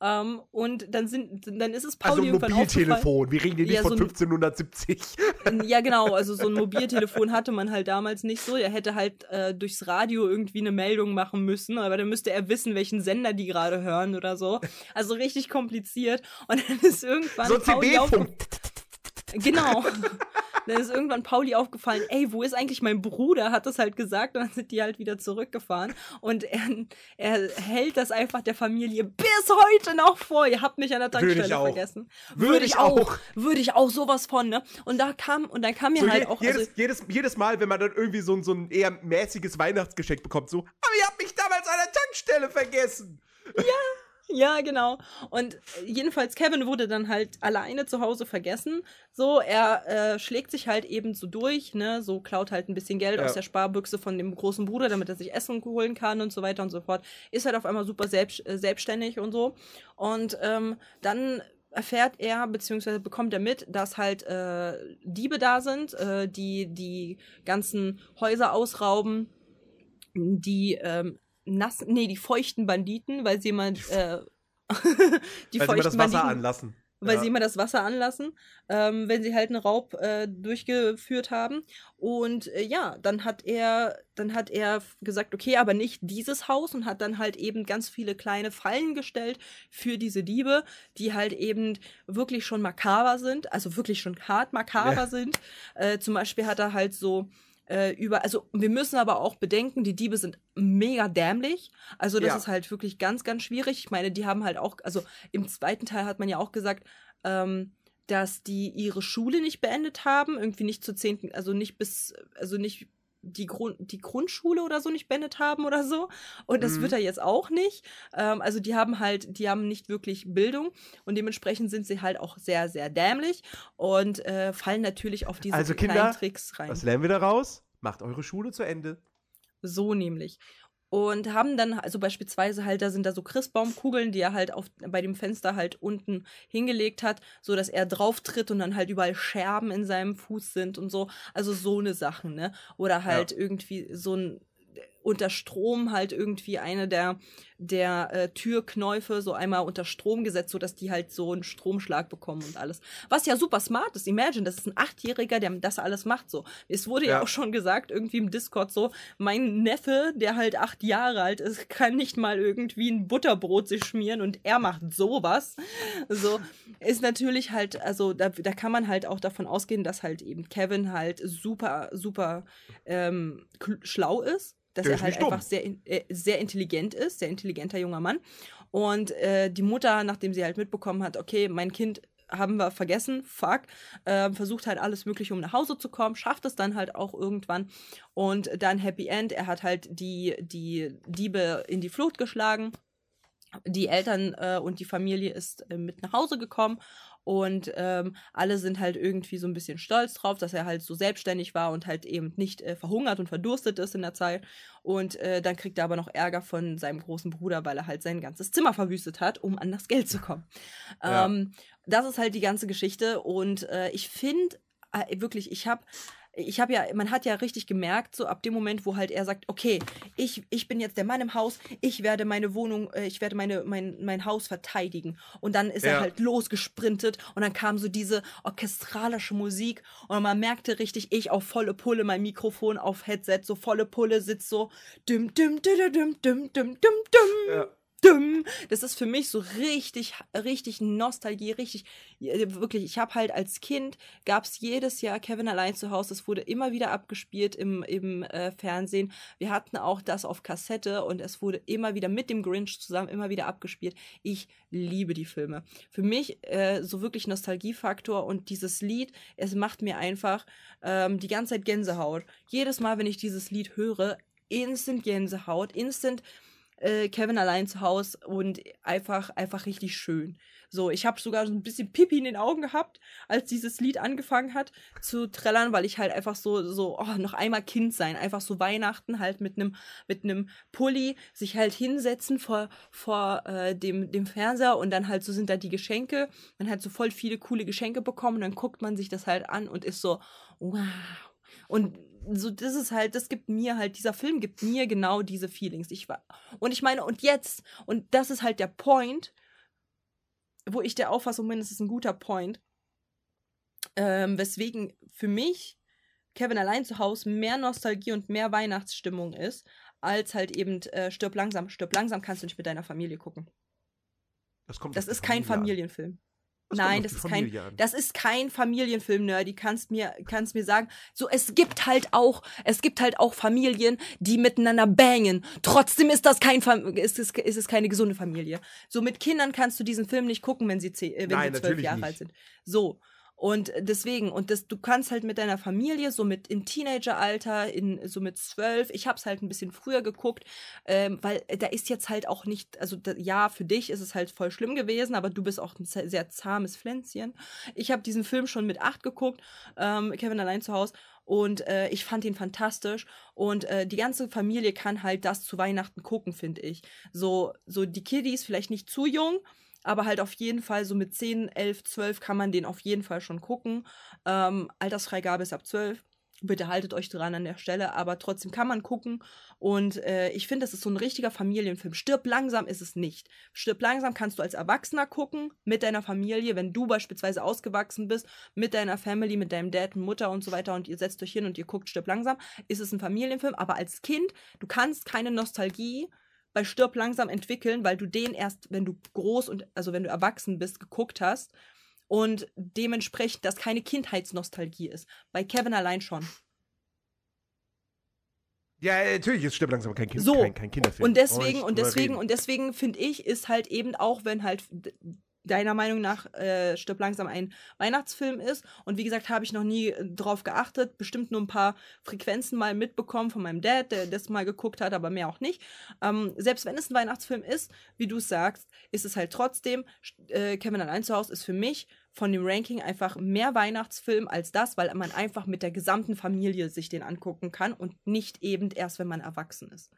Ähm, und dann, sind, dann ist es Pauli Also ein irgendwann. Mobiltelefon. Wir reden hier nicht Ja, von so ein- 1570. Ja, genau, also so ein Mobiltelefon hatte man halt damals nicht so. Er hätte halt äh, durchs Radio irgendwie eine Meldung machen müssen, aber dann müsste er wissen, welchen Sender die gerade hören oder so. Also richtig kompliziert. Und dann ist irgendwann so ein Pauli CB-Funk. <laughs> Genau. Dann ist irgendwann Pauli aufgefallen, ey, wo ist eigentlich mein Bruder? Hat das halt gesagt und dann sind die halt wieder zurückgefahren. Und er, er hält das einfach der Familie bis heute noch vor. Ihr habt mich an der Würde ich Tankstelle auch. vergessen. Würde ich auch. Würde ich auch sowas von, ne? Und da kam, und dann kam mir So halt je, auch. jedes, also, jedes, jedes Mal, wenn man dann irgendwie so, ein- so ein eher mäßiges Weihnachtsgeschenk bekommt, so, aber ihr habt mich damals an der Tankstelle vergessen. Ja, genau. Und äh, jedenfalls, Kevin wurde dann halt alleine zu Hause vergessen. So, er äh, schlägt sich halt eben so durch, ne, so klaut halt ein bisschen Geld Ja. aus der Sparbüchse von dem großen Bruder, damit er sich Essen holen kann und so weiter und so fort. Ist halt auf einmal super selbst, äh, selbstständig und so. Und ähm, dann erfährt er, beziehungsweise bekommt er mit, dass halt äh, Diebe da sind, äh, die die ganzen Häuser ausrauben, die ähm, nassen, nee, die feuchten Banditen, weil sie jemand, äh, <laughs> die Weil sie immer das feuchten Wasser Banditen, anlassen. weil Ja. sie immer das Wasser anlassen, ähm, wenn sie halt einen Raub äh, durchgeführt haben. Und äh, ja, dann hat er, dann hat er gesagt, okay, aber nicht dieses Haus und hat dann halt eben ganz viele kleine Fallen gestellt für diese Diebe, die halt eben wirklich schon makaber sind, also wirklich schon hart makaber Ja. sind. Äh, zum Beispiel hat er halt so äh, über, also wir müssen aber auch bedenken, die Diebe sind mega dämlich. Also das Ja. ist halt wirklich ganz, ganz schwierig. Ich meine, die haben halt auch, also im zweiten Teil hat man ja auch gesagt, ähm, dass die ihre Schule nicht beendet haben, irgendwie nicht zur zehnten, also nicht bis, also nicht die, Grund, die Grundschule oder so nicht beendet haben oder so. Und das Mhm. wird er jetzt auch nicht. Ähm, also die haben halt, die haben nicht wirklich Bildung und dementsprechend sind sie halt auch sehr, sehr dämlich und äh, fallen natürlich auf diese Also, kleinen Kinder, Tricks rein. Was lernen wir daraus? Macht eure Schule zu Ende. So nämlich. Und haben dann, also beispielsweise halt, da sind da so Christbaumkugeln, die er halt auf, bei dem Fenster halt unten hingelegt hat, so dass er drauf tritt und dann halt überall Scherben in seinem Fuß sind und so. Also so eine Sachen, ne? Oder halt irgendwie so ein unter Strom halt irgendwie eine der, der äh, Türknäufe so einmal unter Strom gesetzt, sodass die halt so einen Stromschlag bekommen und alles. Was ja super smart ist. Imagine, das ist ein Achtjähriger, der das alles macht so. Es wurde ja, Ja. auch schon gesagt, irgendwie im Discord so, mein Neffe, der halt acht Jahre alt ist, kann nicht mal irgendwie ein Butterbrot sich schmieren und er macht sowas. So, ist natürlich halt, also da, da kann man halt auch davon ausgehen, dass halt eben Kevin halt super, super ähm, schlau ist. Dass Der er halt einfach sehr, äh, sehr intelligent ist, sehr intelligenter junger Mann. Und äh, die Mutter, nachdem sie halt mitbekommen hat, okay, mein Kind haben wir vergessen, fuck, äh, versucht halt alles Mögliche, um nach Hause zu kommen, schafft es dann halt auch irgendwann und dann Happy End, er hat halt die, die Diebe in die Flucht geschlagen. Die Eltern äh, und die Familie ist äh, mit nach Hause gekommen und ähm, alle sind halt irgendwie so ein bisschen stolz drauf, dass er halt so selbstständig war und halt eben nicht äh, verhungert und verdurstet ist in der Zeit. Und äh, dann kriegt er aber noch Ärger von seinem großen Bruder, weil er halt sein ganzes Zimmer verwüstet hat, um an das Geld zu kommen. Ja. Ähm, das ist halt die ganze Geschichte und äh, ich finde äh, wirklich, ich habe ich habe ja, man hat ja richtig gemerkt, so ab dem Moment, wo halt er sagt, okay, ich, ich bin jetzt der Mann im Haus, ich werde meine Wohnung, äh, ich werde meine, mein, mein Haus verteidigen. Und dann ist er Ja. halt losgesprintet und dann kam so diese orchestralische Musik und man merkte richtig, ich auf volle Pulle, mein Mikrofon auf Headset, so volle Pulle sitzt so düm, düm, düm, düm, düm, düm, düm, düm Ja. Dumm. Das ist für mich so richtig, richtig Nostalgie, richtig, wirklich. Ich habe halt als Kind, gab es jedes Jahr Kevin allein zu Hause. Es wurde immer wieder abgespielt im, im äh, Fernsehen. Wir hatten auch das auf Kassette und es wurde immer wieder mit dem Grinch zusammen immer wieder abgespielt. Ich liebe die Filme. Für mich äh, so wirklich Nostalgiefaktor und dieses Lied, es macht mir einfach ähm, die ganze Zeit Gänsehaut. Jedes Mal, wenn ich dieses Lied höre, instant Gänsehaut, instant äh, Kevin allein zu Hause und einfach, einfach richtig schön. So, ich habe sogar so ein bisschen Pipi in den Augen gehabt, als dieses Lied angefangen hat zu trällern, weil ich halt einfach so, so, oh, noch einmal Kind sein, einfach so Weihnachten halt mit einem, mit Pulli, sich halt hinsetzen vor, vor äh, dem, dem Fernseher und dann halt so sind da die Geschenke, man hat so voll viele coole Geschenke bekommen und dann guckt man sich das halt an und ist so, wow. Und so, das ist halt, das gibt mir halt, dieser Film gibt mir genau diese Feelings. Ich war, und ich meine, und jetzt, und das ist halt der Point, wo ich der Auffassung bin, das ist ein guter Point, ähm, weswegen für mich Kevin allein zu Hause mehr Nostalgie und mehr Weihnachtsstimmung ist, als halt eben äh, Stirb langsam. Stirb langsam kannst du nicht mit deiner Familie gucken. Das, kommt Das ist kein Familie an. Familienfilm. Nein, das ist kein, an. das ist kein Familienfilm, Nerdy. Kannst mir, kannst mir sagen. So, es gibt halt auch, es gibt halt auch Familien, die miteinander bangen. Trotzdem ist das kein, Fam ist es, ist es keine gesunde Familie. So mit Kindern kannst du diesen Film nicht gucken, wenn sie, zehn, äh, wenn Nein, sie zwölf Jahre alt sind. So. Und deswegen, und das, du kannst halt mit deiner Familie, so mit im Teenageralter, in, so mit zwölf, ich hab's halt ein bisschen früher geguckt, ähm, weil äh, da ist jetzt halt auch nicht, also da, ja, für dich ist es halt voll schlimm gewesen, aber du bist auch ein sehr, zahmes Pflänzchen. Ich habe diesen Film schon mit acht geguckt, ähm, Kevin allein zu Hause. Und äh, ich fand ihn fantastisch. Und äh, die ganze Familie kann halt das zu Weihnachten gucken, finde ich. So, so die Kiddies vielleicht nicht zu jung, aber halt auf jeden Fall so mit 10, 11, 12 kann man den auf jeden Fall schon gucken. Ähm, Altersfreigabe ist ab 12. Bitte haltet euch dran an der Stelle, aber trotzdem kann man gucken. Und äh, ich finde, es ist so ein richtiger Familienfilm. Stirb langsam ist es nicht. Stirb langsam kannst du als Erwachsener gucken, mit deiner Familie, wenn du beispielsweise ausgewachsen bist, mit deiner Family, mit deinem Dad Mutter und so weiter und ihr setzt euch hin und ihr guckt Stirb langsam, ist es ein Familienfilm. Aber als Kind, du kannst keine Nostalgie bei Stirb langsam entwickeln, weil du den erst, wenn du groß und, also wenn du erwachsen bist, geguckt hast und dementsprechend das keine Kindheitsnostalgie ist. Bei Kevin allein schon. Ja, natürlich ist Stirb langsam kein, kind, So. kein, kein Kinderfilm. Und deswegen, und deswegen, reden. und deswegen finde ich, ist halt eben auch, wenn halt deiner Meinung nach äh, Stirb langsam ein Weihnachtsfilm ist. Und wie gesagt, habe ich noch nie äh, drauf geachtet. Bestimmt nur ein paar Frequenzen mal mitbekommen von meinem Dad, der das mal geguckt hat, aber mehr auch nicht. Ähm, selbst wenn es ein Weihnachtsfilm ist, wie du sagst, ist es halt trotzdem, äh, Kevin allein zu Hause ist für mich von dem Ranking einfach mehr Weihnachtsfilm als das, weil man einfach mit der gesamten Familie sich den angucken kann und nicht eben erst, wenn man erwachsen ist.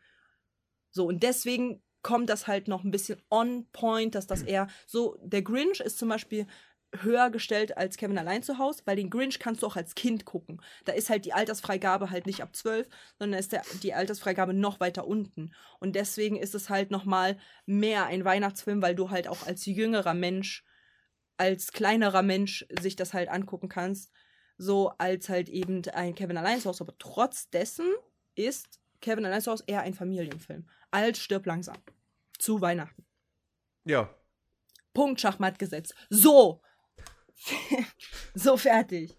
So, und deswegen kommt das halt noch ein bisschen on point, dass das eher so, der Grinch ist zum Beispiel höher gestellt als Kevin allein zu Hause, weil den Grinch kannst du auch als Kind gucken. Da ist halt die Altersfreigabe halt nicht ab 12, sondern ist der, die Altersfreigabe noch weiter unten. Und deswegen ist es halt nochmal mehr ein Weihnachtsfilm, weil du halt auch als jüngerer Mensch, als kleinerer Mensch sich das halt angucken kannst, so als halt eben ein Kevin allein zu Hause. Aber trotz dessen ist Kevin allein zu Hause eher ein Familienfilm als Stirb langsam. Zu Weihnachten. Ja. Punkt Schachmatt gesetzt. So. <laughs> so fertig.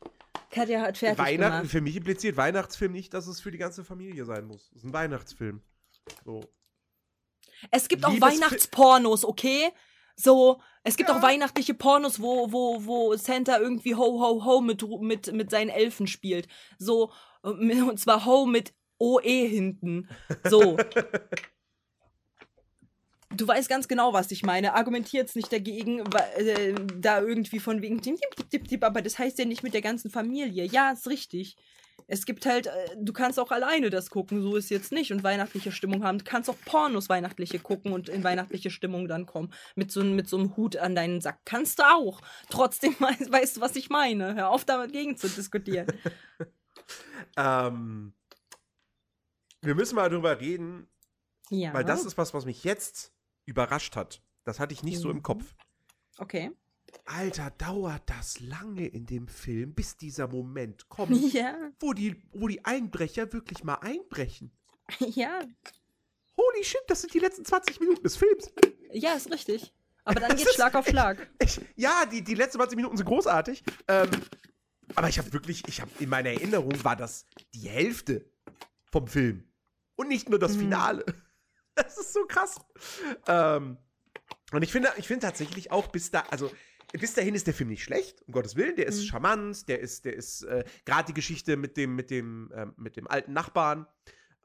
Katja hat fertig Weihnachten, gemacht. für mich impliziert Weihnachtsfilm nicht, dass es für die ganze Familie sein muss. Es ist ein Weihnachtsfilm. So. Es gibt auch Liebesfi- Weihnachtspornos, okay? So, es gibt Ja. auch weihnachtliche Pornos, wo, wo, wo Santa irgendwie ho, ho, ho mit, mit, mit seinen Elfen spielt. So, und zwar ho mit OE hinten. So. <laughs> Du weißt ganz genau, was ich meine. Argumentier jetzt nicht dagegen, weil, äh, da irgendwie von wegen, tipp, tipp, tipp, tipp, aber das heißt ja nicht mit der ganzen Familie. Ja, ist richtig. Es gibt halt, äh, du kannst auch alleine das gucken, so ist jetzt nicht und weihnachtliche Stimmung haben. Du kannst auch Pornos weihnachtliche gucken und in weihnachtliche Stimmung dann kommen. Mit so, mit so einem Hut an deinen Sack. Kannst du auch. Trotzdem <laughs> weißt, weißt du, was ich meine. Hör auf, damit gegen zu diskutieren. <laughs> Ähm, wir müssen mal drüber reden, Ja. weil das ist was, was mich jetzt überrascht hat. Das hatte ich nicht so im Mhm. Kopf. Okay. Alter, dauert das lange in dem Film, bis dieser Moment kommt, <laughs> Ja. wo die, wo die Einbrecher wirklich mal einbrechen. <laughs> Ja. Holy shit, das sind die letzten 20 Minuten des Films. Ja, ist richtig. Aber dann Das geht's ist Schlag auf Schlag. Ich, ja, die, die letzten 20 Minuten sind großartig. Ähm, aber ich habe wirklich, ich habe in meiner Erinnerung war das die Hälfte vom Film. Und nicht nur das Mhm. Finale. <laughs> Das ist so krass. Ähm, und ich finde, ich finde tatsächlich auch bis da, also bis dahin ist der Film nicht schlecht, um Gottes Willen. Der ist Mhm. charmant, der ist, der ist äh, gerade die Geschichte mit dem, mit dem, ähm, mit dem alten Nachbarn,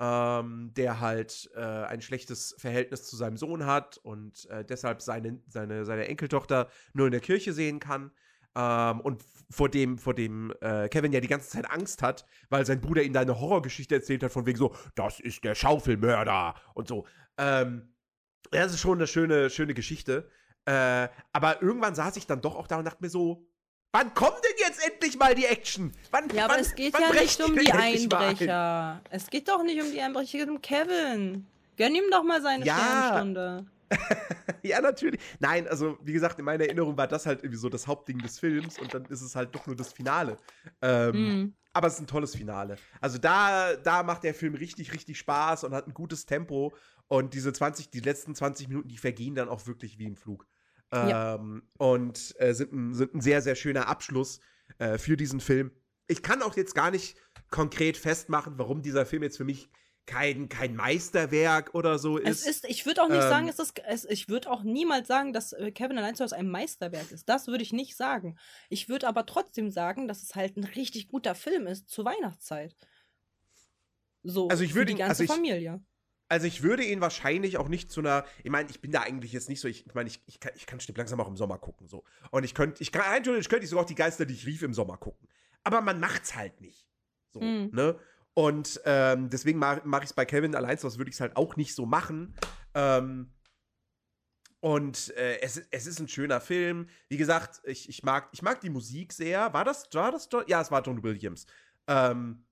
ähm, der halt äh, ein schlechtes Verhältnis zu seinem Sohn hat und äh, deshalb seine, seine, seine Enkeltochter nur in der Kirche sehen kann. Ähm, und vor dem, vor dem äh, Kevin ja die ganze Zeit Angst hat, weil sein Bruder ihm da eine Horrorgeschichte erzählt hat, von wegen so, das ist der Schaufelmörder und so. Ähm, das ist schon eine schöne, schöne Geschichte. Äh, aber irgendwann saß ich dann doch auch da und dachte mir so, Wann kommt denn jetzt endlich mal die Action? Wann, Ja, aber wann, es geht ja nicht um die mal ein? Einbrecher. Es geht doch nicht um die Einbrecher, es geht um Kevin. Gönn ihm doch mal seine Ja. Sternstunde. <laughs> Ja, natürlich. Nein, also wie gesagt, in meiner Erinnerung war das halt irgendwie so das Hauptding des Films und dann ist es halt doch nur das Finale. Ähm, Mhm. Aber es ist ein tolles Finale. Also da, da macht der Film richtig, richtig Spaß und hat ein gutes Tempo. Und diese 20, die letzten 20 Minuten, die vergehen dann auch wirklich wie im Flug. Ja. Ähm, und äh, sind, ein, sind ein sehr, sehr schöner Abschluss äh, für diesen Film. Ich kann auch jetzt gar nicht konkret festmachen, warum dieser Film jetzt für mich kein, kein Meisterwerk oder so ist. Es ist, ich würde auch nicht Ähm, sagen, es ist, es, ich würde auch niemals sagen, dass äh, Kevin allein zu Hause ein Meisterwerk ist. Das würde ich nicht sagen. Ich würde aber trotzdem sagen, dass es halt ein richtig guter Film ist zur Weihnachtszeit. So, Also ich für würde die ganze also ich- Familie. Also ich würde ihn wahrscheinlich auch nicht zu einer, ich meine, ich bin da eigentlich jetzt nicht so, ich, ich meine, ich, ich, kann, ich kann Stipp langsam auch im Sommer gucken, so. Und ich könnte, ich kann, könnte ich sogar auch die Geister, die ich rief, im Sommer gucken. Aber man macht's halt nicht. So, Mhm. ne? Und ähm, deswegen mache mach ich es bei Kevin allein, so würde ich es halt auch nicht so machen. Ähm, und äh, es, ist- es ist ein schöner Film. Wie gesagt, ich, ich, mag, ich mag die Musik sehr. War das, war das John? Ja, es war John Williams. Ähm,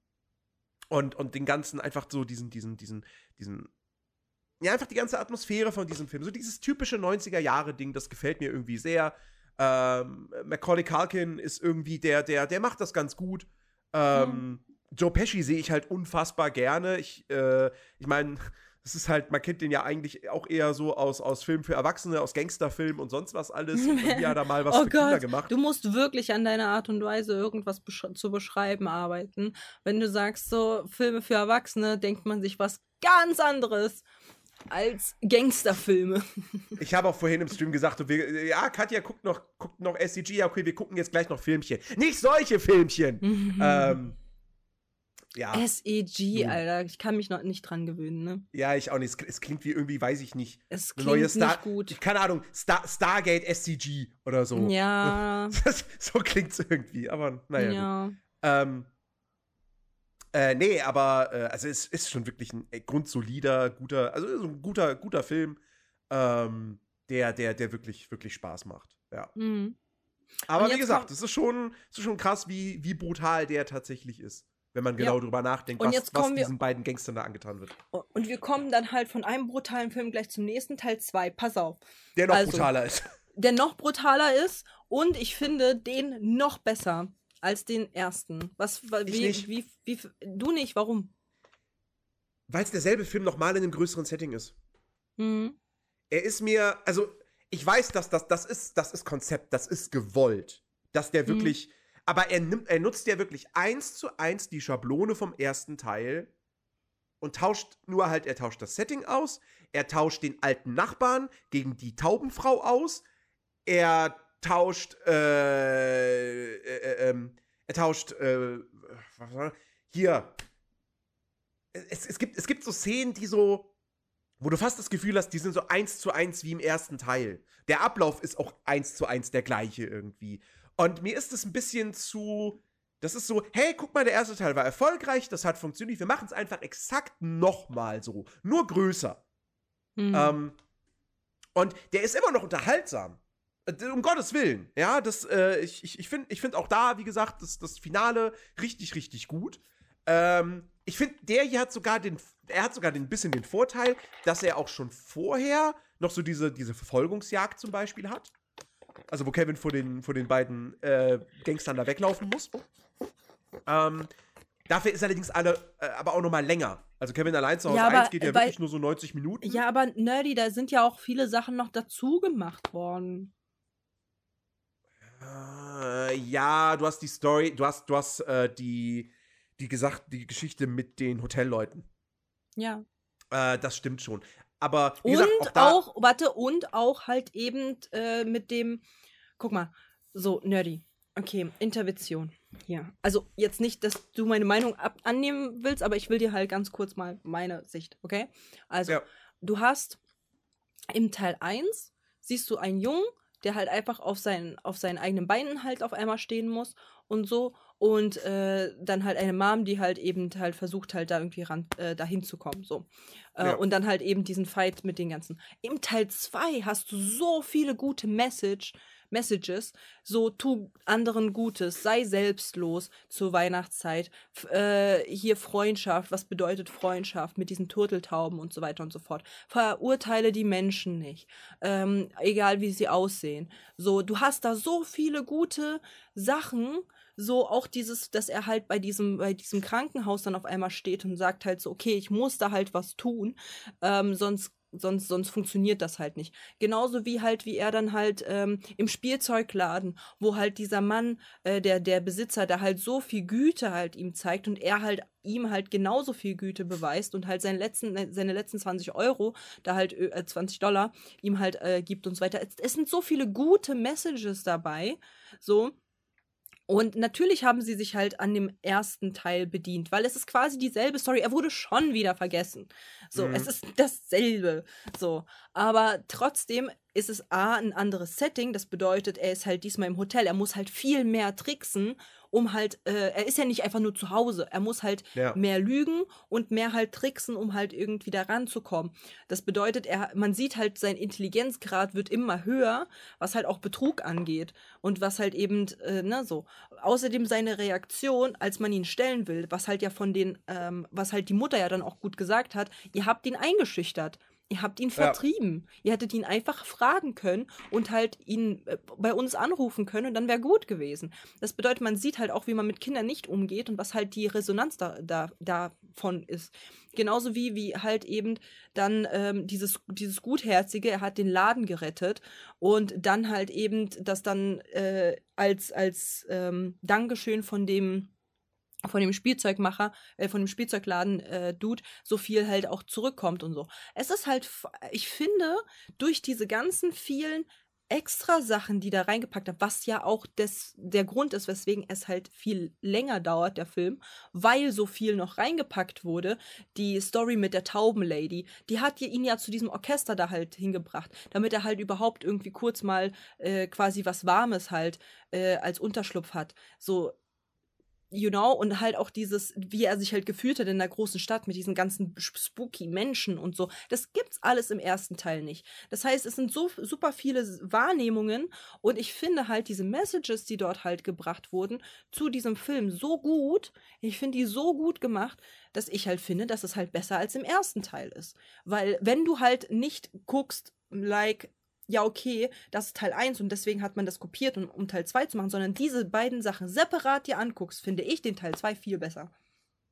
und, und den ganzen, einfach so diesen, diesen, diesen, diesen, ja, einfach die ganze Atmosphäre von diesem Film. So dieses typische 90er-Jahre-Ding, das gefällt mir irgendwie sehr. Ähm, Macaulay Culkin ist irgendwie der, der, der macht das ganz gut. Ähm, Joe Pesci sehe ich halt unfassbar gerne. Ich, äh, ich meine, das <laughs> ist halt, man kennt den ja eigentlich auch eher so aus, aus Filmen für Erwachsene, aus Gangsterfilmen und sonst was alles. Und hier hat er mal was <laughs> oh für Kinder Gott, gemacht. du musst wirklich an deiner Art und Weise irgendwas besch zu beschreiben arbeiten. Wenn du sagst, so Filme für Erwachsene, denkt man sich was ganz anderes als Gangsterfilme. <laughs> Ich habe auch vorhin im Stream gesagt, wir, ja, Katja guckt noch, guckt noch SCG, ja, okay, wir gucken jetzt gleich noch Filmchen. Nicht solche Filmchen! ähm, ja, SEG. Alter. Ich kann mich noch nicht dran gewöhnen, ne? ja, ich auch nicht. Es, es klingt wie irgendwie, weiß ich nicht. Es klingt neue nicht Star, gut. keine Ahnung, Star, Stargate SCG oder so. Ja, <laughs> Das, so klingt's irgendwie, aber naja. Ja. Ähm, äh, nee, aber äh, also es ist schon wirklich ein äh, grundsolider, guter, also so ein guter, guter Film, ähm, der, der, der wirklich, wirklich Spaß macht. Ja. Mhm. Aber wie gesagt, es ist schon, es ist schon krass, wie, wie brutal der tatsächlich ist. Wenn man genau Ja. drüber nachdenkt, Und was, jetzt was diesen beiden Gangstern da angetan wird. Und wir kommen dann halt von einem brutalen Film gleich zum nächsten, Teil 2. Pass auf. Der noch Also, brutaler ist. <laughs> Der noch brutaler ist und ich finde den noch besser als den ersten. Was, wie, nicht. wie, wie, du nicht, warum? Weil es derselbe Film nochmal in einem größeren Setting ist. Mhm. er ist mir, also ich weiß, dass das, das ist, das ist Konzept, das ist gewollt, dass der Mhm. Aber er nimmt, er nutzt ja wirklich eins zu eins die Schablone vom ersten Teil und tauscht nur halt, er tauscht das Setting aus, er tauscht den alten Nachbarn gegen die Taubenfrau aus, er tauscht, äh, äh, äh, ähm, er tauscht, äh, was war hier, es, es, gibt, es gibt so Szenen, die so, wo du fast das Gefühl hast, die sind so eins zu eins wie im ersten Teil. Der Ablauf ist auch eins zu eins der gleiche irgendwie. Und mir ist es ein bisschen zu. Das ist so, hey, guck mal, der erste Teil war erfolgreich, das hat funktioniert, wir machen es einfach exakt nochmal so. Nur größer. Mhm. Ähm, und der ist immer noch unterhaltsam. Um Gottes Willen. Ja, das, äh, ich, ich, ich finde ich find auch da, wie gesagt, das, das Finale richtig, richtig gut. Ähm, ich finde, der hier hat sogar den, er hat sogar ein bisschen den Vorteil, dass er auch schon vorher noch so diese, diese Verfolgungsjagd zum Beispiel hat. Also, wo Kevin vor den, vor den beiden äh, Gangstern da weglaufen muss. Ähm, dafür ist allerdings alle, äh, aber auch noch mal länger. Also, Kevin allein zu Hause Ja, aber, 1 geht ja weil- wirklich nur so 90 Minuten. ja, aber Nerdy, da sind ja auch viele Sachen noch dazu gemacht worden. Äh, ja, du hast die Story, du hast, du hast äh, die, die gesagt, die Geschichte mit den Hotelleuten. Ja. Äh, das stimmt schon. Aber Und gesagt, auch, da, auch, warte, und auch halt eben äh, mit dem, guck mal, so, Nerdy. Okay, Intervention. Hier. Also jetzt nicht, dass du meine Meinung ab annehmen willst, aber ich will dir halt ganz kurz mal meine Sicht, okay? Also, Ja. du hast im Teil 1 siehst du einen Jungen, der halt einfach auf seinen, auf seinen eigenen Beinen halt auf einmal stehen muss und so. Und äh, dann halt eine Mom, die halt eben halt versucht halt da irgendwie ran, äh, dahin zu kommen, so. Äh, Ja. Und dann halt eben diesen Fight mit den ganzen. Im Teil 2 hast du so viele gute Message, Messages, so tu anderen Gutes, sei selbstlos zur Weihnachtszeit, äh, hier Freundschaft, was bedeutet Freundschaft mit diesen Turteltauben und so weiter und so fort. Verurteile die Menschen nicht, ähm, egal wie sie aussehen. So, du hast da so viele gute Sachen, so auch dieses, dass er halt bei diesem, bei diesem Krankenhaus dann auf einmal steht und sagt halt so, okay, ich muss da halt was tun, ähm, sonst sonst, sonst funktioniert das halt nicht. Genauso wie halt, wie er dann halt ähm, im Spielzeugladen, wo halt dieser Mann, äh, der, der Besitzer, da halt so viel Güte halt ihm zeigt und er halt ihm halt genauso viel Güte beweist und halt seinen letzten, äh, seine letzten 20 Euro, da halt äh, 20 Dollar ihm halt äh, gibt und so weiter. Es, es sind so viele gute Messages dabei, so. Und natürlich haben sie sich halt an dem ersten Teil bedient, weil es ist quasi dieselbe Story. Er wurde schon wieder vergessen. So, Mhm. es ist dasselbe. So, aber trotzdem ist es A, ein anderes Setting. Das bedeutet, er ist halt diesmal im Hotel. Er muss halt viel mehr tricksen, um halt, äh, er ist ja nicht einfach nur zu Hause. Er muss halt Ja. mehr lügen und mehr halt tricksen, um halt irgendwie da ranzukommen. Das bedeutet, er, man sieht halt, sein Intelligenzgrad wird immer höher, was halt auch Betrug angeht. Und was halt eben, äh, ne, so. Außerdem seine Reaktion, als man ihn stellen will, was halt ja von den, ähm, was halt die Mutter ja dann auch gut gesagt hat, ihr habt ihn eingeschüchtert. Ihr habt ihn vertrieben. Ihr hättet ihn einfach fragen können und halt ihn äh, bei uns anrufen können und dann wäre gut gewesen. Das bedeutet, man sieht halt auch, wie man mit Kindern nicht umgeht und was halt die Resonanz da, da, davon ist. Genauso wie, wie halt eben dann ähm, dieses, dieses Gutherzige, er hat den Laden gerettet und dann halt eben das dann äh, als, als ähm, Dankeschön von dem von dem Spielzeugmacher, äh, von dem Spielzeugladen äh, Dude so viel halt auch zurückkommt und so. Es ist halt, ich finde, durch diese ganzen vielen extra Sachen, die da reingepackt haben, was ja auch des, der Grund ist, weswegen es halt viel länger dauert, der Film, weil so viel noch reingepackt wurde. Die Story mit der Taubenlady, die hat ihn ja zu diesem Orchester da halt hingebracht, damit er halt überhaupt irgendwie kurz mal äh, quasi was Warmes halt äh, als Unterschlupf hat. So, you know, und halt auch dieses, wie er sich halt gefühlt hat in der großen Stadt mit diesen ganzen spooky Menschen und so. Das gibt's alles im ersten Teil nicht. Das heißt, es sind so super viele Wahrnehmungen und ich finde halt diese Messages, die dort halt gebracht wurden, zu diesem Film so gut. Ich finde die so gut gemacht, dass ich halt finde, dass es halt besser als im ersten Teil ist. Weil wenn du halt nicht guckst, like, ja, okay, das ist Teil 1 und deswegen hat man das kopiert, um, um Teil 2 zu machen, sondern diese beiden Sachen separat dir anguckst, finde ich den Teil 2 viel besser.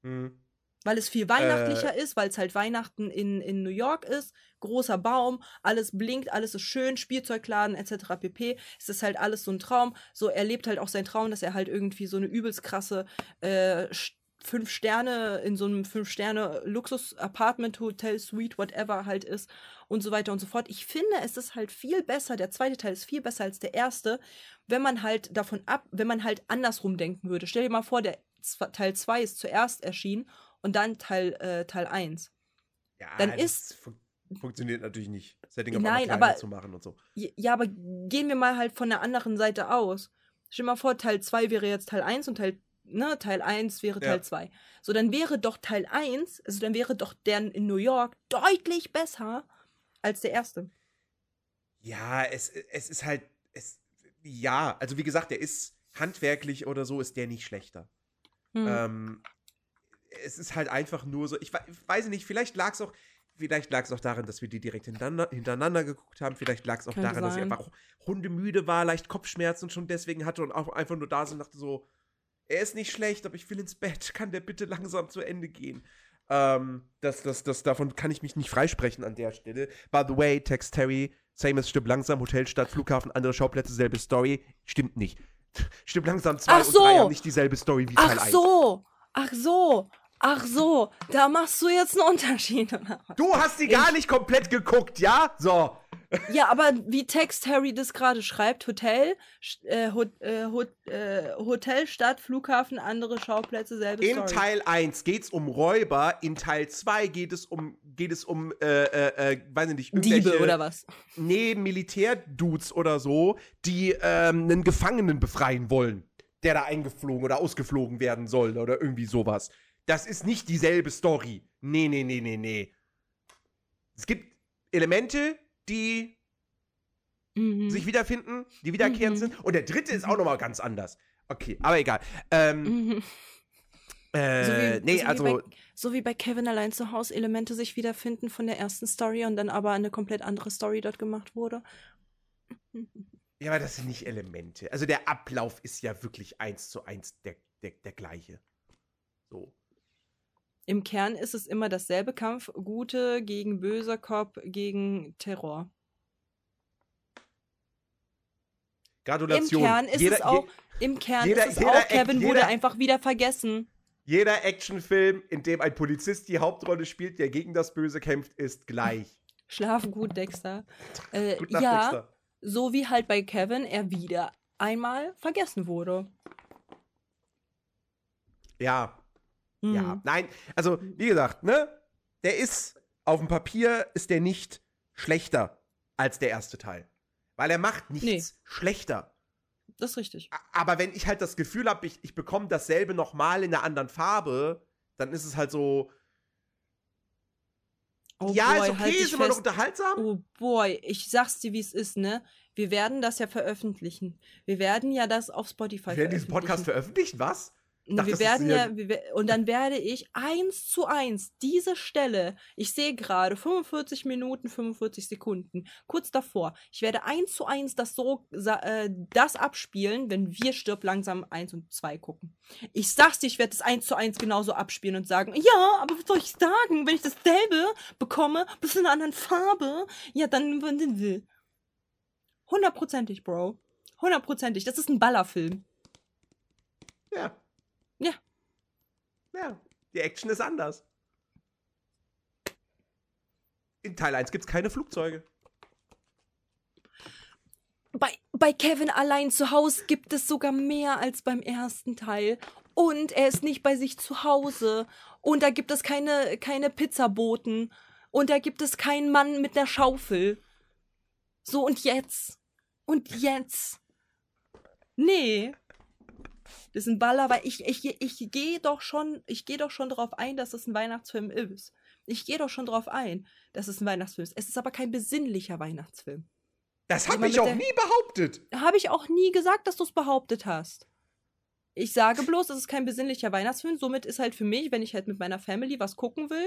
Mhm. Weil es viel weihnachtlicher ist, weil es halt Weihnachten in, in New York ist, großer Baum, alles blinkt, alles ist schön, Spielzeugladen etc. pp. Es ist halt alles so ein Traum. So, er lebt halt auch seinen Traum, dass er halt irgendwie so eine übelst krasse äh, fünf Sterne in so einem fünf Sterne Luxus Apartment Hotel Suite whatever halt ist und so weiter und so fort. Ich finde, es ist halt viel besser. Der zweite Teil ist viel besser als der erste, wenn man halt davon ab, wenn man halt andersrum denken würde. Stell dir mal vor, der Teil 2 ist zuerst erschienen und dann Teil äh, Teil 1. Ja, Dann das ist- fun funktioniert natürlich nicht. Setting auf Nein, aber- zu machen und so. Ja, ja, aber gehen wir mal halt von der anderen Seite aus. Stell dir mal vor, Teil 2 wäre jetzt Teil 1 und Teil, ne, Teil 1 wäre Ja. Teil 2. So, dann wäre doch Teil 1, also dann wäre doch der in New York deutlich besser als der erste. Ja, es, es ist halt, es, ja, also wie gesagt, der ist handwerklich oder so, ist der nicht schlechter. Hm. Ähm, es ist halt einfach nur so, ich, ich weiß nicht, vielleicht lag es auch, vielleicht lag es auch daran, dass wir die direkt hintereinander, hintereinander geguckt haben, vielleicht lag es auch Könnte daran, dass ich sein. einfach hundemüde war, leicht Kopfschmerzen schon deswegen hatte und auch einfach nur da sind und dachte so, er ist nicht schlecht, aber ich will ins Bett, <laughs> kann der bitte langsam zu Ende gehen? Ähm, das, das, das, davon kann ich mich nicht freisprechen an der Stelle. By the way, Text Terry, same as Stimmt langsam, Hotel, Stadt, Flughafen, andere Schauplätze, selbe Story. Stimmt nicht. <laughs> Stimmt langsam 2 Ach und so. 3 haben nicht dieselbe Story wie Teil Ach 1. so, ach so, ach so, da machst du jetzt einen Unterschied. oder? Du hast die gar nicht komplett geguckt, ja? So. Ja, aber wie Text Harry das gerade schreibt, Hotel, äh, Ho äh, Ho äh, Hotel, Stadt, Flughafen, andere Schauplätze, selbe In Story. Teil 1 geht es um Räuber, in Teil 2 geht es um, geht es um, äh, äh, äh, weiß ich nicht, Diebe oder was? Nee, Militärdudes oder so, die ähm, einen Gefangenen befreien wollen. der da eingeflogen oder ausgeflogen werden soll oder irgendwie sowas. Das ist nicht dieselbe Story. Nee, nee, nee, nee, nee. Es gibt Elemente, die Mhm. sich wiederfinden, die wiederkehrend Mhm. sind. Und der dritte ist auch nochmal ganz anders. Okay, aber egal. Ähm, Mhm. äh, So wie, nee, so also, Wie bei, so wie bei Kevin allein zu Hause Elemente sich wiederfinden von der ersten Story und dann aber eine komplett andere Story dort gemacht wurde. ja, aber das sind nicht Elemente. Also der Ablauf ist ja wirklich eins zu eins der, der, der gleiche. So. Im Kern ist es immer dasselbe Kampf, Gute gegen böser Cop gegen Terror. Gratulation. Im Kern ist Jeder- es auch, im Kern jeder- ist es jeder auch, Kevin wurde einfach wieder vergessen. Jeder Actionfilm, in dem ein Polizist die Hauptrolle spielt, der gegen das Böse kämpft, ist gleich. <laughs> Schlaf gut, Dexter. <laughs> Äh, Gute Nacht, ja, Dexter. so wie halt bei Kevin er wieder einmal vergessen wurde. Ja, Mhm. ja. Nein, also, wie gesagt, ne? Der ist, auf dem Papier ist der nicht schlechter als der erste Teil. Weil er macht nichts schlechter. Das ist richtig. Aber wenn ich halt das Gefühl habe, ich, ich bekomme dasselbe nochmal in einer anderen Farbe, dann ist es halt so, Oh ja, boy, ist okay, halt ist immer noch fest. unterhaltsam. Oh boy, ich sag's dir, wie es ist, ne? Wir werden das ja veröffentlichen. Wir werden ja das auf Spotify Wir werden diesen Podcast veröffentlichen. veröffentlichen, was? Dachte, wir werden ja, wir, und dann werde ich eins zu eins diese Stelle, ich sehe gerade 45 Minuten, 45 Sekunden, kurz davor, ich werde eins zu eins das so, äh, das abspielen, wenn wir Stirb langsam 1 und 2 gucken. Ich sag's dir, ich werde das eins zu eins genauso abspielen und sagen, ja, aber was soll ich sagen, wenn ich dasselbe bekomme, bloß in einer anderen Farbe, ja, dann, hundertprozentig, Bro. Hundertprozentig, das ist ein Ballerfilm. Ja. Ja. Die Action ist anders. In Teil 1 gibt es keine Flugzeuge. Bei, bei Kevin allein zu Hause gibt es sogar mehr als beim ersten Teil. Und er ist nicht bei sich zu Hause. Und da gibt es keine, keine Pizzaboten. Und da gibt es keinen Mann mit einer Schaufel. So, und jetzt? Und jetzt? Nee. Das ist ein Baller, weil ich, ich, ich gehe doch schon, ich gehe doch schon darauf ein, dass es ein Weihnachtsfilm ist. Ich gehe doch schon darauf ein, dass es ein Weihnachtsfilm ist. Es ist aber kein besinnlicher Weihnachtsfilm. Das habe ich auch der- nie behauptet. Habe ich auch nie gesagt, dass du es behauptet hast. Ich sage bloß, es ist kein besinnlicher Weihnachtsfilm. Somit ist halt für mich, wenn ich halt mit meiner Family was gucken will,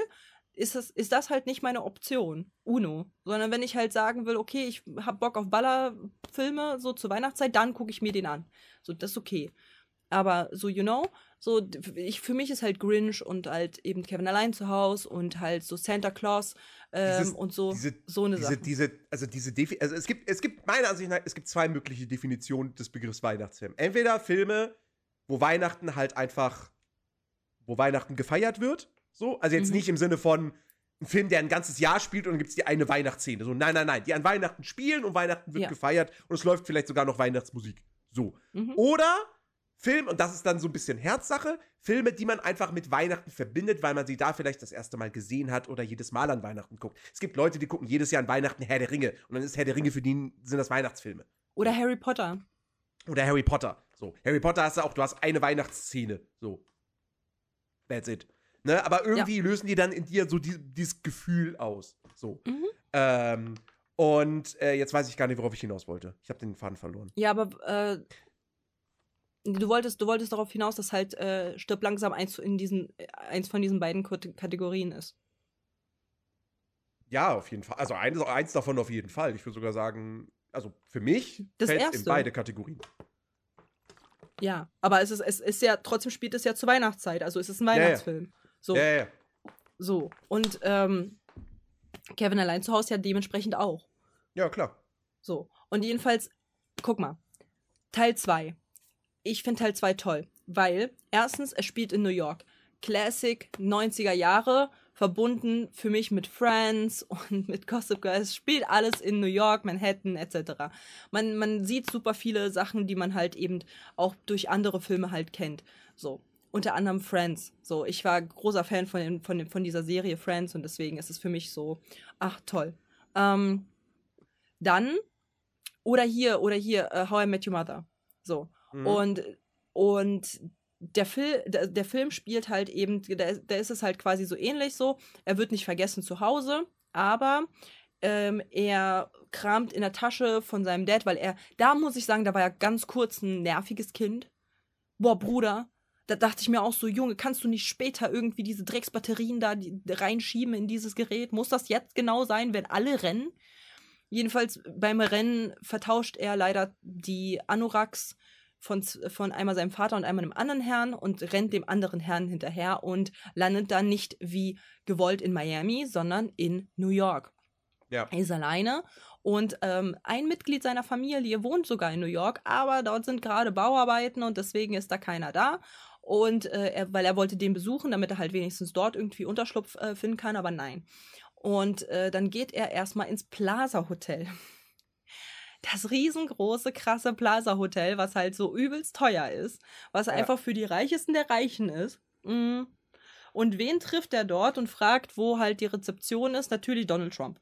ist das, ist das halt nicht meine Option. Uno. Sondern wenn ich halt sagen will, okay, ich hab Bock auf Ballerfilme, so zur Weihnachtszeit, dann gucke ich mir den an. So, das ist okay. Aber so, you know, so, ich, für mich ist halt Grinch und halt eben Kevin allein zu Hause und halt so Santa Claus ähm, Dieses- und so, diese, so eine diese, Sache. diese, also diese Defi also es gibt, es gibt meiner Ansicht nach, es gibt zwei mögliche Definitionen des Begriffs Weihnachtsfilm. Entweder Filme, wo Weihnachten halt einfach, wo Weihnachten gefeiert wird, so, also jetzt Mhm. nicht im Sinne von ein Film, der ein ganzes Jahr spielt und dann gibt es die eine Weihnachtsszene. So, nein, nein, nein, die an Weihnachten spielen und Weihnachten wird Ja. gefeiert und es läuft vielleicht sogar noch Weihnachtsmusik. So. Mhm. Oder Film, und das ist dann so ein bisschen Herzsache, Filme, die man einfach mit Weihnachten verbindet, weil man sie da vielleicht das erste Mal gesehen hat oder jedes Mal an Weihnachten guckt. Es gibt Leute, die gucken jedes Jahr an Weihnachten Herr der Ringe und dann ist Herr der Ringe für die sind das Weihnachtsfilme. Oder Harry Potter. Oder Harry Potter. So, Harry Potter hast du auch, du hast eine Weihnachtsszene. So. That's it. Ne? Aber irgendwie lösen die dann in dir so die, dieses Gefühl aus. So. Mhm. Ähm, und äh, jetzt weiß ich gar nicht, worauf ich hinaus wollte. Ich habe den Faden verloren. Ja, aber äh, du wolltest, du wolltest darauf hinaus, dass halt äh, stirb langsam eins in diesen, äh, eins von diesen beiden Kategorien ist. Ja, auf jeden Fall. Also eins, eins davon auf jeden Fall. Ich würde sogar sagen, also für mich Das fällt's in beide Kategorien. Ja, aber es ist, es ist ja, trotzdem spielt es ja zur Weihnachtszeit, also es ist ein Ja, ja. Weihnachtsfilm. So, Ja, ja, ja. so. Und ähm, Kevin allein zu Hause ja dementsprechend auch. Ja, klar. So. Und jedenfalls, guck mal. Teil 2. Ich finde Teil 2 toll, weil erstens, es spielt in New York. Classic 90er Jahre, verbunden für mich mit Friends <laughs> und mit Gossip Girl. Es spielt alles in New York, Manhattan etc. Man, man sieht super viele Sachen, die man halt eben auch durch andere Filme halt kennt. So. Unter anderem Friends. So, ich war großer Fan von, den, von, den, von dieser Serie Friends und deswegen ist es für mich so, ach toll. Ähm, dann, oder hier, oder hier, äh, How I Met Your Mother. So. Mhm. Und und der, Fil der, der Film spielt halt eben, da, ist es halt quasi so ähnlich so. Er wird nicht vergessen zu Hause, aber ähm, er kramt in der Tasche von seinem Dad, weil er, da muss ich sagen, da war er ganz kurz ein nerviges Kind. Boah, Bruder, da dachte ich mir auch so, Junge, kannst du nicht später irgendwie diese Drecksbatterien da reinschieben in dieses Gerät? Muss das jetzt genau sein, wenn alle rennen? Jedenfalls beim Rennen vertauscht er leider die Anoraks von, von einmal seinem Vater und einmal einem anderen Herrn und rennt dem anderen Herrn hinterher und landet dann nicht wie gewollt in Miami, sondern in New York. Ja. Er ist alleine und ähm, ein Mitglied seiner Familie wohnt sogar in New York, aber dort sind gerade Bauarbeiten und deswegen ist da keiner da. Und äh, er, weil er wollte den besuchen, damit er halt wenigstens dort irgendwie Unterschlupf äh, finden kann, aber nein. Und äh, dann geht er erstmal ins Plaza Hotel. Das riesengroße, krasse Plaza Hotel, was halt so übelst teuer ist, was Ja. einfach für die Reichesten der Reichen ist. Mm. Und wen trifft er dort und fragt, wo halt die Rezeption ist? Natürlich Donald Trump.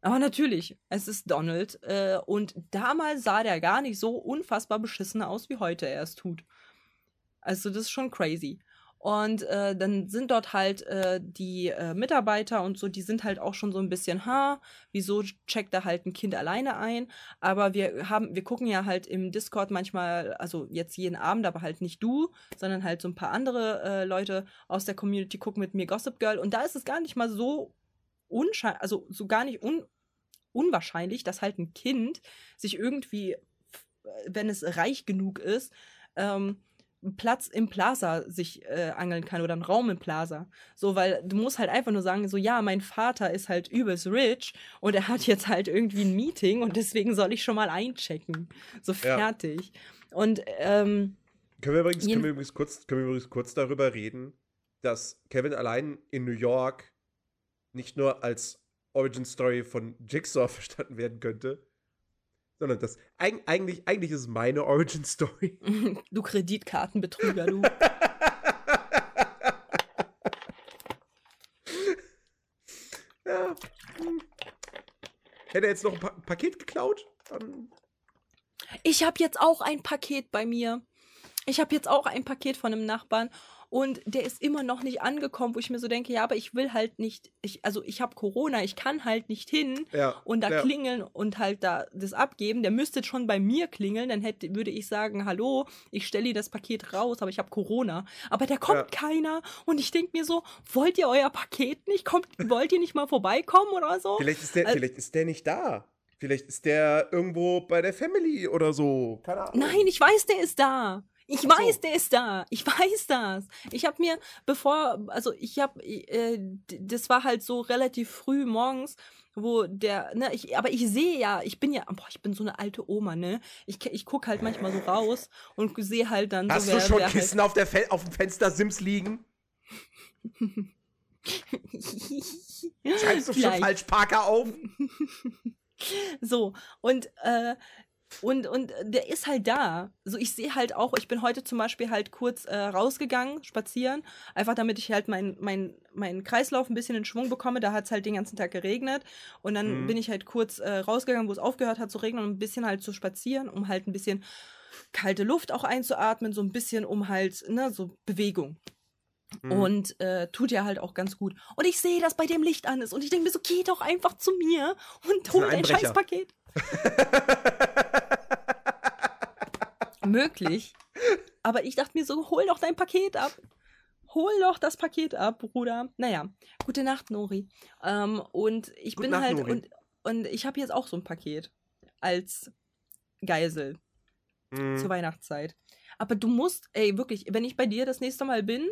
Aber natürlich, es ist Donald. Äh, und damals sah der gar nicht so unfassbar beschissen aus, wie heute er es tut. Also das ist schon crazy. Und äh, dann sind dort halt äh, die äh, Mitarbeiter und so, die sind halt auch schon so ein bisschen, ha, wieso checkt da halt ein Kind alleine ein? Aber wir haben, wir gucken ja halt im Discord manchmal, also jetzt jeden Abend, aber halt nicht du, sondern halt so ein paar andere äh, Leute aus der Community gucken mit mir Gossip Girl. Und da ist es gar nicht mal so unscheinlich, also so gar nicht un unwahrscheinlich, dass halt ein Kind sich irgendwie, wenn es reich genug ist, ähm, einen Platz im Plaza sich äh, angeln kann oder einen Raum im Plaza. So, weil du musst halt einfach nur sagen, so, ja, mein Vater ist halt übelst rich und er hat jetzt halt irgendwie ein Meeting und deswegen soll ich schon mal einchecken. So Ja. fertig. Und ähm, Können wir, übrigens, können, wir übrigens kurz, können wir übrigens kurz darüber reden, dass Kevin allein in New York nicht nur als Origin Story von Jigsaw <laughs> verstanden werden könnte, sondern das eig eigentlich, eigentlich ist es meine Origin Story. <laughs> du Kreditkartenbetrüger, du. ja. hm. Hätte er jetzt noch ein pa Paket geklaut? Dann Ich habe jetzt auch ein Paket bei mir. Ich habe jetzt auch ein Paket von einem Nachbarn und der ist immer noch nicht angekommen, wo ich mir so denke, ja, aber ich will halt nicht, ich, also ich habe Corona, ich kann halt nicht hin ja. und da ja. klingeln und halt da das abgeben. Der müsste schon bei mir klingeln, dann hätte, würde ich sagen, hallo, ich stelle ihr das Paket raus, aber ich habe Corona. Aber da kommt Ja. keiner und ich denke mir so, wollt ihr euer Paket nicht? Kommt, wollt ihr nicht mal vorbeikommen oder so? Vielleicht ist, der, Al- vielleicht ist der nicht da. Vielleicht ist der irgendwo bei der Family oder so. Keine Ahnung. Nein, ich weiß, der ist da. Ich so. weiß, der ist da. Ich weiß das. Ich habe mir, bevor, also ich habe, äh, das war halt so relativ früh morgens, wo der, ne, ich, aber ich sehe ja, ich bin ja, boah, ich bin so eine alte Oma, ne? Ich, ich guck halt manchmal so raus und sehe halt dann Hast so, du wer, schon wer Kissen auf, der auf dem Fenster Sims liegen? halt. <laughs> Schreibst du schon falsch Parker auf? <laughs> So, und, äh, und, und der ist halt da. So, ich sehe halt auch, ich bin heute zum Beispiel halt kurz äh, rausgegangen, spazieren, einfach damit ich halt meinen mein, mein Kreislauf ein bisschen in Schwung bekomme. Da hat es halt den ganzen Tag geregnet. Und dann Mhm. bin ich halt kurz äh, rausgegangen, wo es aufgehört hat zu regnen, um ein bisschen halt zu spazieren, um halt ein bisschen kalte Luft auch einzuatmen, so ein bisschen um halt, ne, so Bewegung. Mhm. Und äh, tut ja halt auch ganz gut. Und ich sehe, dass bei dem Licht an ist. Und ich denke mir so, geh doch einfach zu mir und hol ein dein. Scheißpaket. <laughs> Möglich. Aber ich dachte mir so, hol doch dein Paket ab. Hol doch das Paket ab, Bruder. Naja, gute Nacht, Nori. Ähm, und ich Gute bin Nacht, halt, Nori. und, und ich habe jetzt auch so ein Paket als Geisel Mhm. zur Weihnachtszeit. Aber du musst, ey, wirklich, wenn ich bei dir das nächste Mal bin,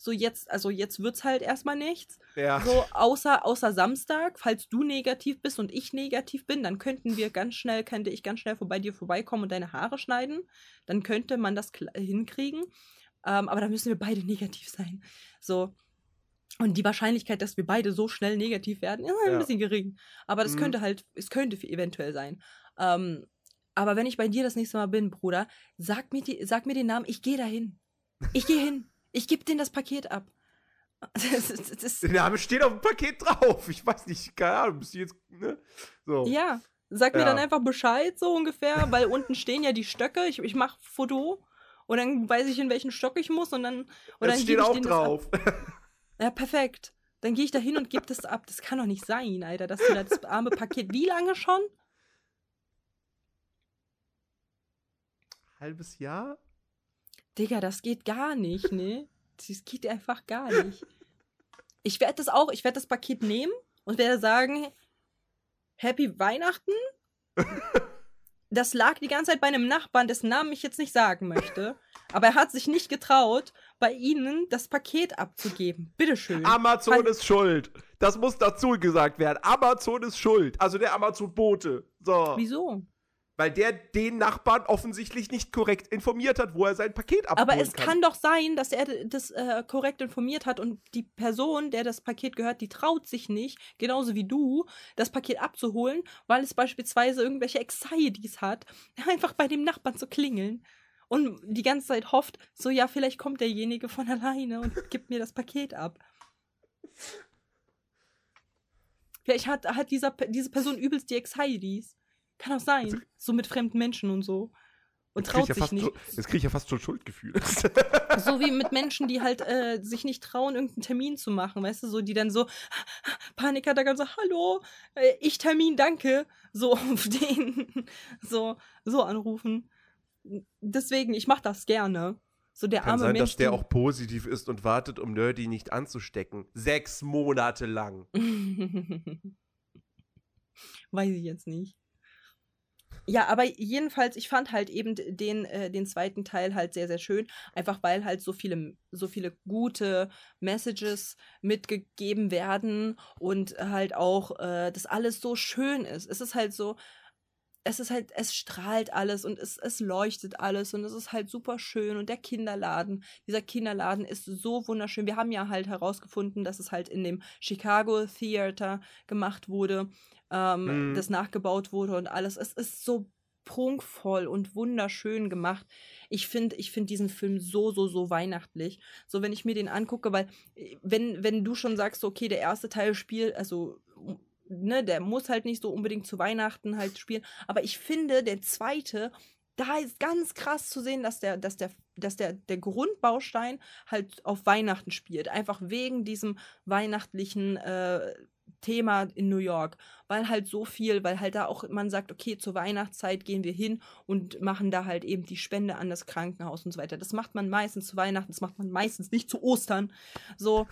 so jetzt, also jetzt wird's halt erstmal nichts. Ja. So, außer, außer Samstag, falls du negativ bist und ich negativ bin, dann könnten wir ganz schnell, könnte ich ganz schnell bei dir vorbeikommen und deine Haare schneiden. Dann könnte man das hinkriegen. Ähm, aber da müssen wir beide negativ sein. So. Und die Wahrscheinlichkeit, dass wir beide so schnell negativ werden, ist ein Ja. bisschen gering. Aber das Mhm. könnte halt, es könnte eventuell sein. Ähm, aber wenn ich bei dir das nächste Mal bin, Bruder, sag mir, die, sag mir den Namen, ich gehe dahin. Ich gehe hin. Ich gebe denen das Paket ab. <laughs> Das, das, das, Der Name steht auf dem Paket drauf. Ich weiß nicht, keine Ahnung, bist du jetzt, ne? So. ja, sag mir Ja. dann einfach Bescheid, so ungefähr, weil unten stehen ja die Stöcke. Ich, ich mache Foto und dann weiß ich, in welchen Stock ich muss und dann. Und dann Das gebe steht auch drauf. Ja, perfekt. Dann gehe ich da hin und gebe das ab. Das kann doch nicht sein, Alter, dass du das arme Paket. Wie lange schon? Halbes Jahr? Digga, das geht gar nicht, ne? Das geht einfach gar nicht. Ich werde das auch, ich werde das Paket nehmen und werde sagen, Happy Weihnachten. Das lag die ganze Zeit bei einem Nachbarn, dessen Namen ich jetzt nicht sagen möchte. Aber er hat sich nicht getraut, bei Ihnen das Paket abzugeben. Bitteschön. Amazon ist schuld. Das muss dazu gesagt werden. Amazon ist schuld. Also der Amazon-Bote. So. Wieso? Weil der den Nachbarn offensichtlich nicht korrekt informiert hat, wo er sein Paket abholen Aber es kann doch sein, dass er das äh, korrekt informiert hat und die Person, der das Paket gehört, die traut sich nicht, genauso wie du, das Paket abzuholen, weil es beispielsweise irgendwelche Anxieties hat, <laughs> einfach bei dem Nachbarn zu klingeln und die ganze Zeit hofft, so ja, vielleicht kommt derjenige von alleine und <laughs> gibt mir das Paket ab. Vielleicht hat, hat dieser, diese Person übelst die Anxieties. Kann auch sein. Also- So mit fremden Menschen und so. Und Jetzt traut ja sich nicht. schon- Jetzt kriege ich ja fast schon Schuldgefühle. <laughs> <laughs> So wie mit Menschen, die halt äh, sich nicht trauen, irgendeinen Termin zu machen, weißt du, so, die dann so Panikattacken so, hallo, äh, ich Termin, danke, so <laughs> auf den, so, so anrufen. Deswegen, ich mach das gerne. So der Kann arme sein, Mensch. dass der auch positiv ist und wartet, um Nerdy nicht anzustecken. Sechs Monate lang. Weiß ich jetzt nicht. Ja, aber jedenfalls, ich fand halt eben den, äh, den zweiten Teil halt sehr, sehr schön. Einfach weil halt so viele, so viele gute Messages mitgegeben werden und halt auch, äh, das alles so schön ist. Es ist halt so, es ist halt, es strahlt alles und es, es leuchtet alles und es ist halt super schön und der Kinderladen, dieser Kinderladen ist so wunderschön. Wir haben ja halt herausgefunden, dass es halt in dem Chicago Theater gemacht wurde, ähm, Mhm. das nachgebaut wurde und alles. Es ist so prunkvoll und wunderschön gemacht. Ich finde ich find diesen Film so, so, so weihnachtlich. So, wenn ich mir den angucke, weil, äh, wenn, wenn du schon sagst, okay, der erste Teil spielt, also ne, der muss halt nicht so unbedingt zu Weihnachten halt spielen. Aber ich finde, der zweite, da ist ganz krass zu sehen, dass der, dass der, dass der, der Grundbaustein halt auf Weihnachten spielt. Einfach wegen diesem weihnachtlichen äh, Thema in New York. Weil halt so viel, weil halt da auch man sagt, okay, zur Weihnachtszeit gehen wir hin und machen da halt eben die Spende an das Krankenhaus und so weiter. Das macht man meistens zu Weihnachten, das macht man meistens nicht zu Ostern. So,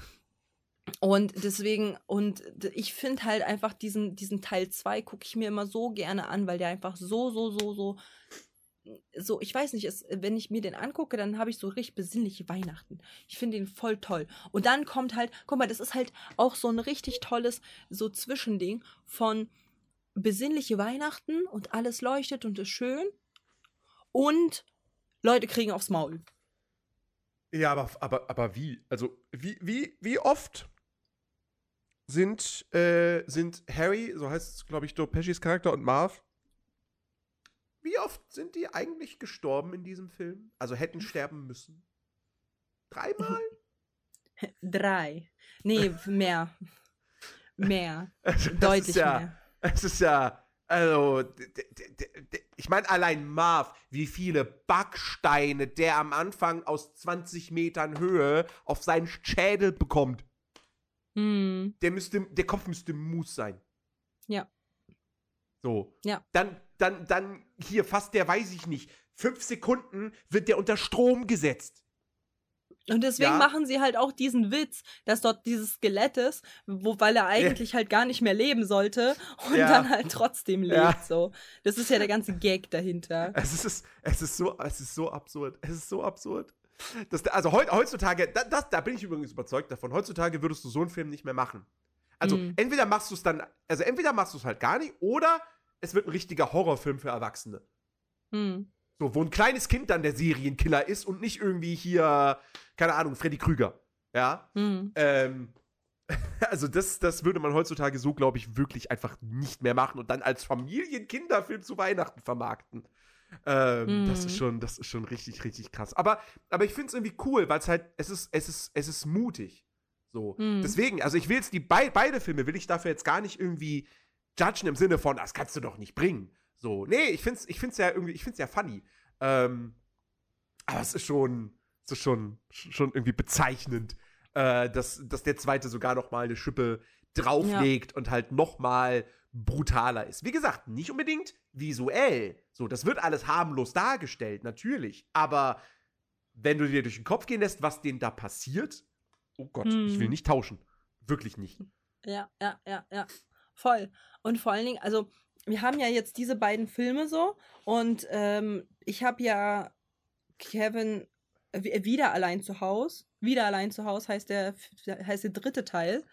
und deswegen, und ich finde halt einfach diesen, diesen Teil 2 gucke ich mir immer so gerne an, weil der einfach so, so, so, so, so, ich weiß nicht, es, wenn ich mir den angucke, dann habe ich so richtig besinnliche Weihnachten. Ich finde den voll toll. Und dann kommt halt, guck mal, das ist halt auch so ein richtig tolles, so Zwischending von besinnliche Weihnachten und alles leuchtet und ist schön und Leute kriegen aufs Maul. Ja, aber, aber, aber wie? Also, wie, wie, wie oft sind, äh, sind Harry, so heißt es, glaube ich, Joe Pescis Charakter und Marv, wie oft sind die eigentlich gestorben in diesem Film? Also hätten sterben müssen? Dreimal? <laughs> Drei. Nee, mehr. Mehr. <laughs> Also, Deutlich ja, mehr. Es ist ja, also, ich meine, allein Marv, wie viele Backsteine der am Anfang aus 20 Metern Höhe auf seinen Schädel bekommt. Hm. Der müsste, der Kopf müsste Mus sein. Ja. So. Ja. Dann, dann, dann, hier, fast der, weiß ich nicht, fünf Sekunden wird der unter Strom gesetzt. Und deswegen Ja. machen sie halt auch diesen Witz, dass dort dieses Skelett ist, wo, weil er eigentlich halt gar nicht mehr leben sollte und Ja. dann halt trotzdem lebt. Ja. So. Das ist ja der ganze Gag dahinter. <laughs> Es ist, es ist so, es ist so absurd. Es ist so absurd. Das, also heu- heutzutage, da, das, da bin ich übrigens überzeugt davon, heutzutage würdest du so einen Film nicht mehr machen. Also Mhm. entweder machst du es dann, also entweder machst du es halt gar nicht, oder es wird ein richtiger Horrorfilm für Erwachsene. Hm. So, wo ein kleines Kind dann der Serienkiller ist und nicht irgendwie hier, keine Ahnung, Freddy Krüger. Ja. Hm. Ähm, <laughs> also das, das würde man heutzutage so, glaube ich, wirklich einfach nicht mehr machen und dann als Familienkinderfilm zu Weihnachten vermarkten. Ähm, Das ist Mhm. schon, das ist schon richtig, richtig krass. Aber, aber ich finde es irgendwie cool, weil es halt, es ist, es ist, es ist mutig. So. Mhm. Deswegen, also ich will jetzt die bei, beide Filme, will ich dafür jetzt gar nicht irgendwie judgen im Sinne von, das kannst du doch nicht bringen. So, nee, ich find's, ich find's ja irgendwie, ich find's ja funny. Ähm, Aber es ist schon, es ist schon, schon irgendwie bezeichnend, äh, dass, dass der zweite sogar noch mal eine Schippe drauflegt und halt noch mal brutaler ist. Wie gesagt, nicht unbedingt visuell. So, das wird alles harmlos dargestellt, natürlich. Aber wenn du dir durch den Kopf gehen lässt, was denen da passiert, oh Gott, Hm. ich will nicht tauschen. Wirklich nicht. Ja, ja, ja, ja. Voll. Und vor allen Dingen, also, wir haben ja jetzt diese beiden Filme so und ähm, ich habe ja Kevin äh, wieder allein zu Haus. Wieder allein zu Haus heißt der, heißt der dritte Teil.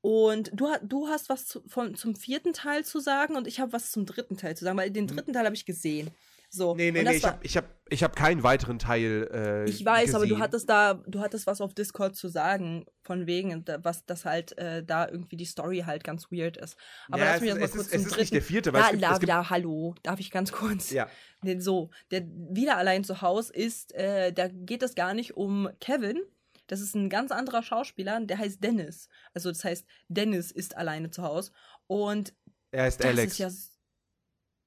Und du, du hast was zu, von, zum vierten Teil zu sagen und ich habe was zum dritten Teil zu sagen, weil den dritten Teil habe ich gesehen. So. Nee, nee, nee, ich habe ich hab, ich hab keinen weiteren Teil äh, Ich weiß, aber du gesehen. hattest da, du hattest was auf Discord zu sagen, von wegen, was das halt äh, da irgendwie die Story halt ganz weird ist. Aber ja, lass mich ist- jetzt mal kurz ist, zum es ist dritten. nicht der vierte, weil la, es gibt la, hallo, darf ich ganz kurz? ja, Nee, so, der wieder allein zu Hause ist, äh, da geht es gar nicht um Kevin. Das ist ein ganz anderer Schauspieler, der heißt Dennis. Also das heißt, Dennis ist alleine zu Hause. Und er heißt Alex. ist ja.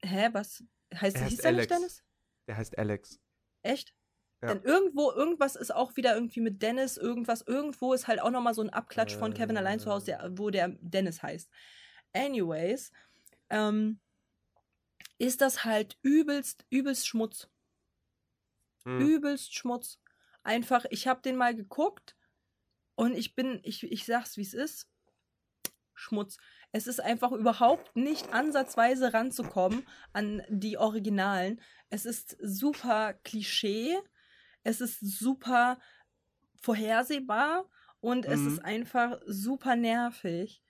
Hä, was? Heißt, Er heißt hieß der nicht Alex. Dennis? Der heißt Alex. Echt? Ja. Denn irgendwo, irgendwas ist auch wieder irgendwie mit Dennis, irgendwas, irgendwo ist halt auch nochmal so ein Abklatsch von Kevin allein zu Hause, der, wo der Dennis heißt. Anyways, ähm, ist das halt übelst, übelst Schmutz. Hm. Übelst Schmutz. Einfach, ich habe den mal geguckt und ich bin, ich, ich sag's wie es ist. Schmutz. Es ist einfach überhaupt nicht ansatzweise ranzukommen an die Originalen. Es ist super Klischee. Es ist super vorhersehbar und es Mhm. ist einfach super nervig.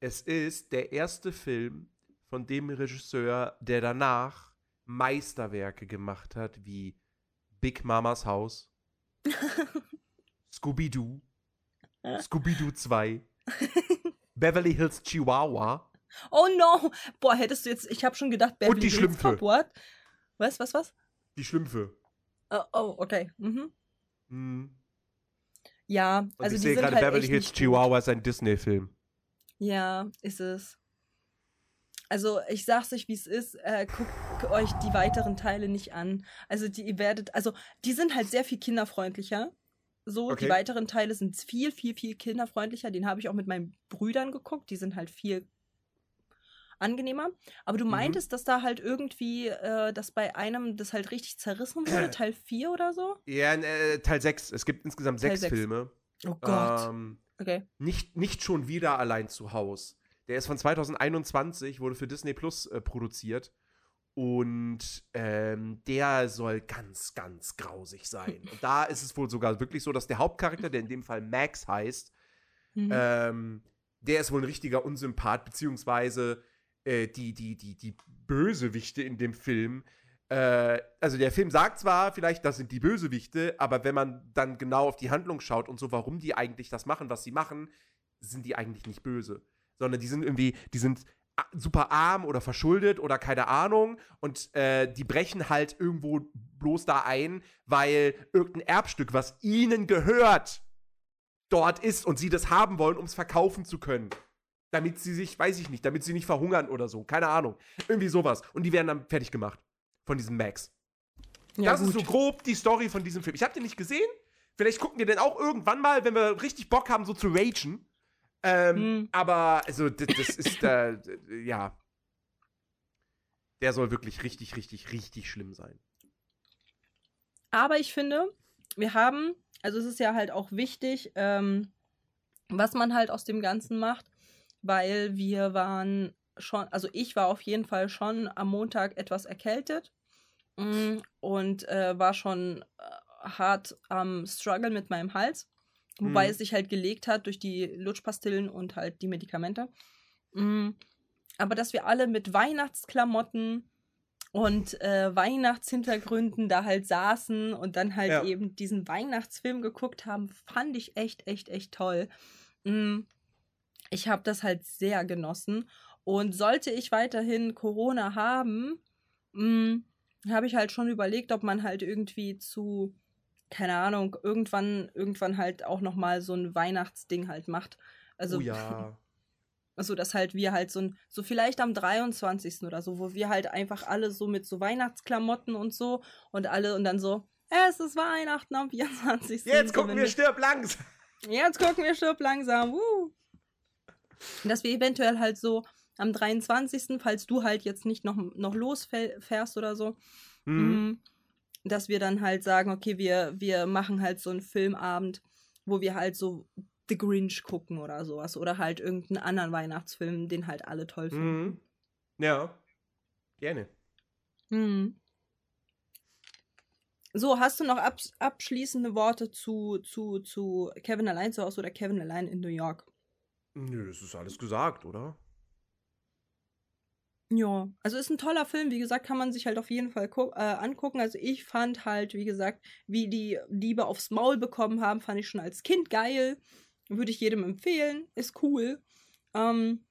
Es ist der erste Film von dem Regisseur, der danach Meisterwerke gemacht hat, wie Big Mamas Haus, <laughs> Scooby-Doo, Scooby-Doo 2, <laughs> Beverly Hills Chihuahua Oh no! Boah, hättest du jetzt, ich habe schon gedacht, Beverly die Hills Schlümpfe. Cop, what? Was, was, was? Die Schlümpfe. Oh, oh okay. Mhm. Hm. Ja, Und also ich sehe gerade, halt Beverly Hills. Chihuahua ist ein Disney-Film. Ja, ist es. Also, ich sag's euch, wie es ist. Äh, guckt euch die weiteren Teile nicht an. Also, die ihr werdet, also, die sind halt sehr viel kinderfreundlicher. So, Okay. die weiteren Teile sind viel, viel, viel kinderfreundlicher. Den habe ich auch mit meinen Brüdern geguckt. Die sind halt viel angenehmer. Aber du Mhm. meintest, dass da halt irgendwie, äh, dass bei einem das halt richtig zerrissen wurde, <clears throat> Teil 4 oder so? Ja, äh, Teil 6. Es gibt insgesamt Teil sechs sechs. Filme. Oh Gott. Ähm, okay. nicht, nicht schon wieder allein zu Haus. Der ist von 2021, wurde für Disney Plus äh, produziert. Und ähm, der soll ganz, ganz grausig sein. Und da ist es wohl sogar wirklich so, dass der Hauptcharakter, der in dem Fall Max heißt, Mhm. ähm, der ist wohl ein richtiger Unsympath, beziehungsweise äh, die, die, die, die Bösewichte in dem Film. Äh, also der Film sagt zwar vielleicht, das sind die Bösewichte, aber wenn man dann genau auf die Handlung schaut und so, warum die eigentlich das machen, was sie machen, sind die eigentlich nicht böse. Sondern die sind irgendwie, die sind super arm oder verschuldet oder keine Ahnung und äh, die brechen halt irgendwo bloß da ein, weil irgendein Erbstück, was ihnen gehört, dort ist und sie das haben wollen, um es verkaufen zu können. Damit sie sich, weiß ich nicht, damit sie nicht verhungern oder so. Keine Ahnung. Irgendwie sowas. Und die werden dann fertig gemacht. Von diesem Max. ja, das ist so grob die Story von diesem Film. Ich habe den nicht gesehen. Vielleicht gucken wir den auch irgendwann mal, wenn wir richtig Bock haben, so zu ragen. Ähm, Hm. Aber, also, das, das ist, äh, ja. Der soll wirklich richtig, richtig, richtig schlimm sein. Aber ich finde, wir haben, also es ist ja halt auch wichtig, ähm, was man halt aus dem Ganzen macht, weil wir waren schon, also ich war auf jeden Fall schon am Montag etwas erkältet mm, und äh, war schon äh, hart am Struggle mit meinem Hals, wobei Mhm. es sich halt gelegt hat durch die Lutschpastillen und halt die Medikamente. Mm, aber dass wir alle mit Weihnachtsklamotten und äh, Weihnachtshintergründen da halt saßen und dann halt Ja. eben diesen Weihnachtsfilm geguckt haben, fand ich echt, echt, echt toll. Mm, Ich habe das halt sehr genossen. Und sollte ich weiterhin Corona haben, mm, habe ich halt schon überlegt, ob man halt irgendwie zu, keine Ahnung, irgendwann, irgendwann halt auch nochmal so ein Weihnachtsding halt macht. Also oh ja. <laughs> Also, dass halt wir halt so ein, so vielleicht am 23. oder so, wo wir halt einfach alle so mit so Weihnachtsklamotten und so und alle und dann so, es ist Weihnachten am 24. Jetzt gucken wir stirb langsam. Jetzt gucken wir stirb langsam. Woo. Dass wir eventuell halt so am 23., falls du halt jetzt nicht noch, noch losfährst oder so, Mhm. Dass wir dann halt sagen, okay, wir, wir machen halt so einen Filmabend, wo wir halt so The Grinch gucken oder sowas. Oder halt irgendeinen anderen Weihnachtsfilm, den halt alle toll finden. Mhm. Ja. Gerne. Mhm. So, hast du noch abs abschließende Worte zu, zu, zu Kevin allein zu Hause oder Kevin allein in New York? Nö, das ist alles gesagt, oder? Ja, also ist ein toller Film, wie gesagt, kann man sich halt auf jeden Fall äh, angucken. Also ich fand halt, wie gesagt, wie die Liebe aufs Maul bekommen haben, fand ich schon als Kind geil. Würde ich jedem empfehlen, ist cool. Ähm,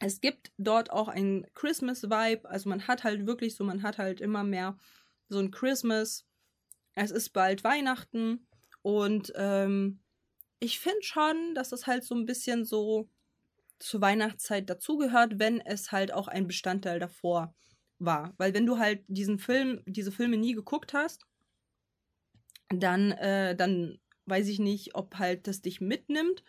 es gibt dort auch ein Christmas-Vibe, also man hat halt wirklich so, man hat halt immer mehr so ein Christmas. Es ist bald Weihnachten und ähm, ich finde schon, dass es halt so ein bisschen so zur Weihnachtszeit dazugehört, wenn es halt auch ein Bestandteil davor war. Weil wenn du halt diesen Film, diese Filme nie geguckt hast, dann, äh, dann weiß ich nicht, ob halt das dich mitnimmt.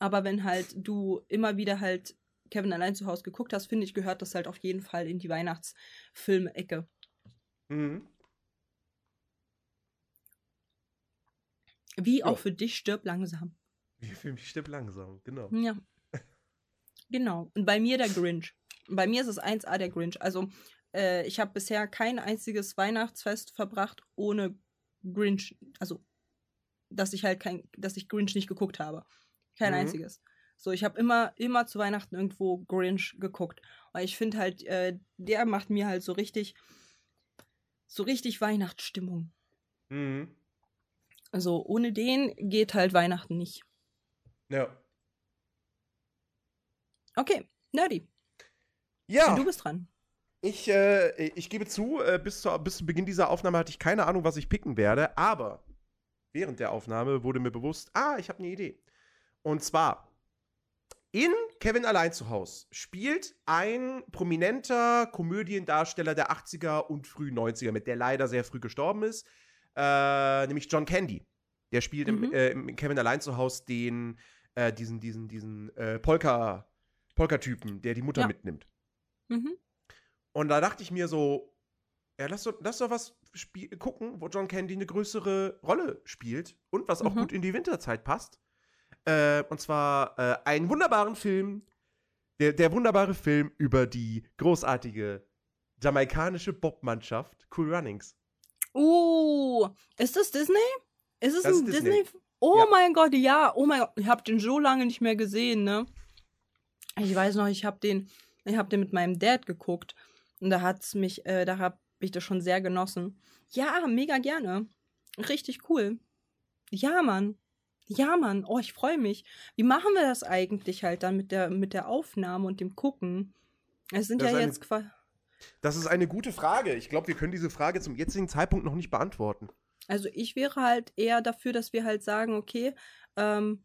Aber wenn halt du immer wieder halt Kevin allein zu Hause geguckt hast, finde ich, gehört das halt auf jeden Fall in die Weihnachtsfilme-Ecke. Mhm. Wie auch für dich stirb langsam. Wie für mich stirb langsam, genau. Ja. Genau. Und bei mir der Grinch. Bei mir ist es 1A der Grinch. Also, äh, ich habe bisher kein einziges Weihnachtsfest verbracht ohne Grinch. Also, dass ich halt kein, dass ich Grinch nicht geguckt habe. Kein Mhm. einziges. So, ich habe immer, immer zu Weihnachten irgendwo Grinch geguckt. Weil ich finde halt, äh, der macht mir halt so richtig, so richtig Weihnachtsstimmung. Mhm. Also, ohne den geht halt Weihnachten nicht. Ja. Okay, Nerdy. Ja. Du bist dran. Ich, äh, ich gebe zu, äh, bis, zu, bis zu Beginn dieser Aufnahme hatte ich keine Ahnung, was ich picken werde, aber während der Aufnahme wurde mir bewusst, ah, ich habe eine Idee. Und zwar, in Kevin allein zu Haus spielt ein prominenter Komödiendarsteller der 80er und frühen 90er, mit der leider sehr früh gestorben ist, äh, nämlich John Candy. Der spielt Mhm. im, äh, im Kevin allein zu Haus den, äh, diesen, diesen, diesen äh, Polka, Polka-Typen, der die Mutter Ja. mitnimmt. Mhm. Und da dachte ich mir so, ja, lass doch, lass doch was gucken, wo John Candy eine größere Rolle spielt und was auch Mhm. gut in die Winterzeit passt. Äh, und zwar äh, einen wunderbaren Film, der, der wunderbare Film über die großartige jamaikanische Bobmannschaft Cool Runnings. Uh, ist das Disney? Ist es Das ein Disney? Disney. Oh Ja. mein Gott, ja. Oh mein Gott, ich habe den so lange nicht mehr gesehen, ne? Ich weiß noch, ich habe den, ich habe den mit meinem Dad geguckt und da hat's mich, äh, da habe ich das schon sehr genossen. Ja, mega gerne. Richtig cool. Ja, Mann. Ja, Mann. Oh, ich freue mich. Wie machen wir das eigentlich halt dann mit der mit der Aufnahme und dem Gucken? Es sind Das ja ist eine- jetzt quasi Das ist eine gute Frage. Ich glaube, wir können diese Frage zum jetzigen Zeitpunkt noch nicht beantworten. Also ich wäre halt eher dafür, dass wir halt sagen, okay, ähm,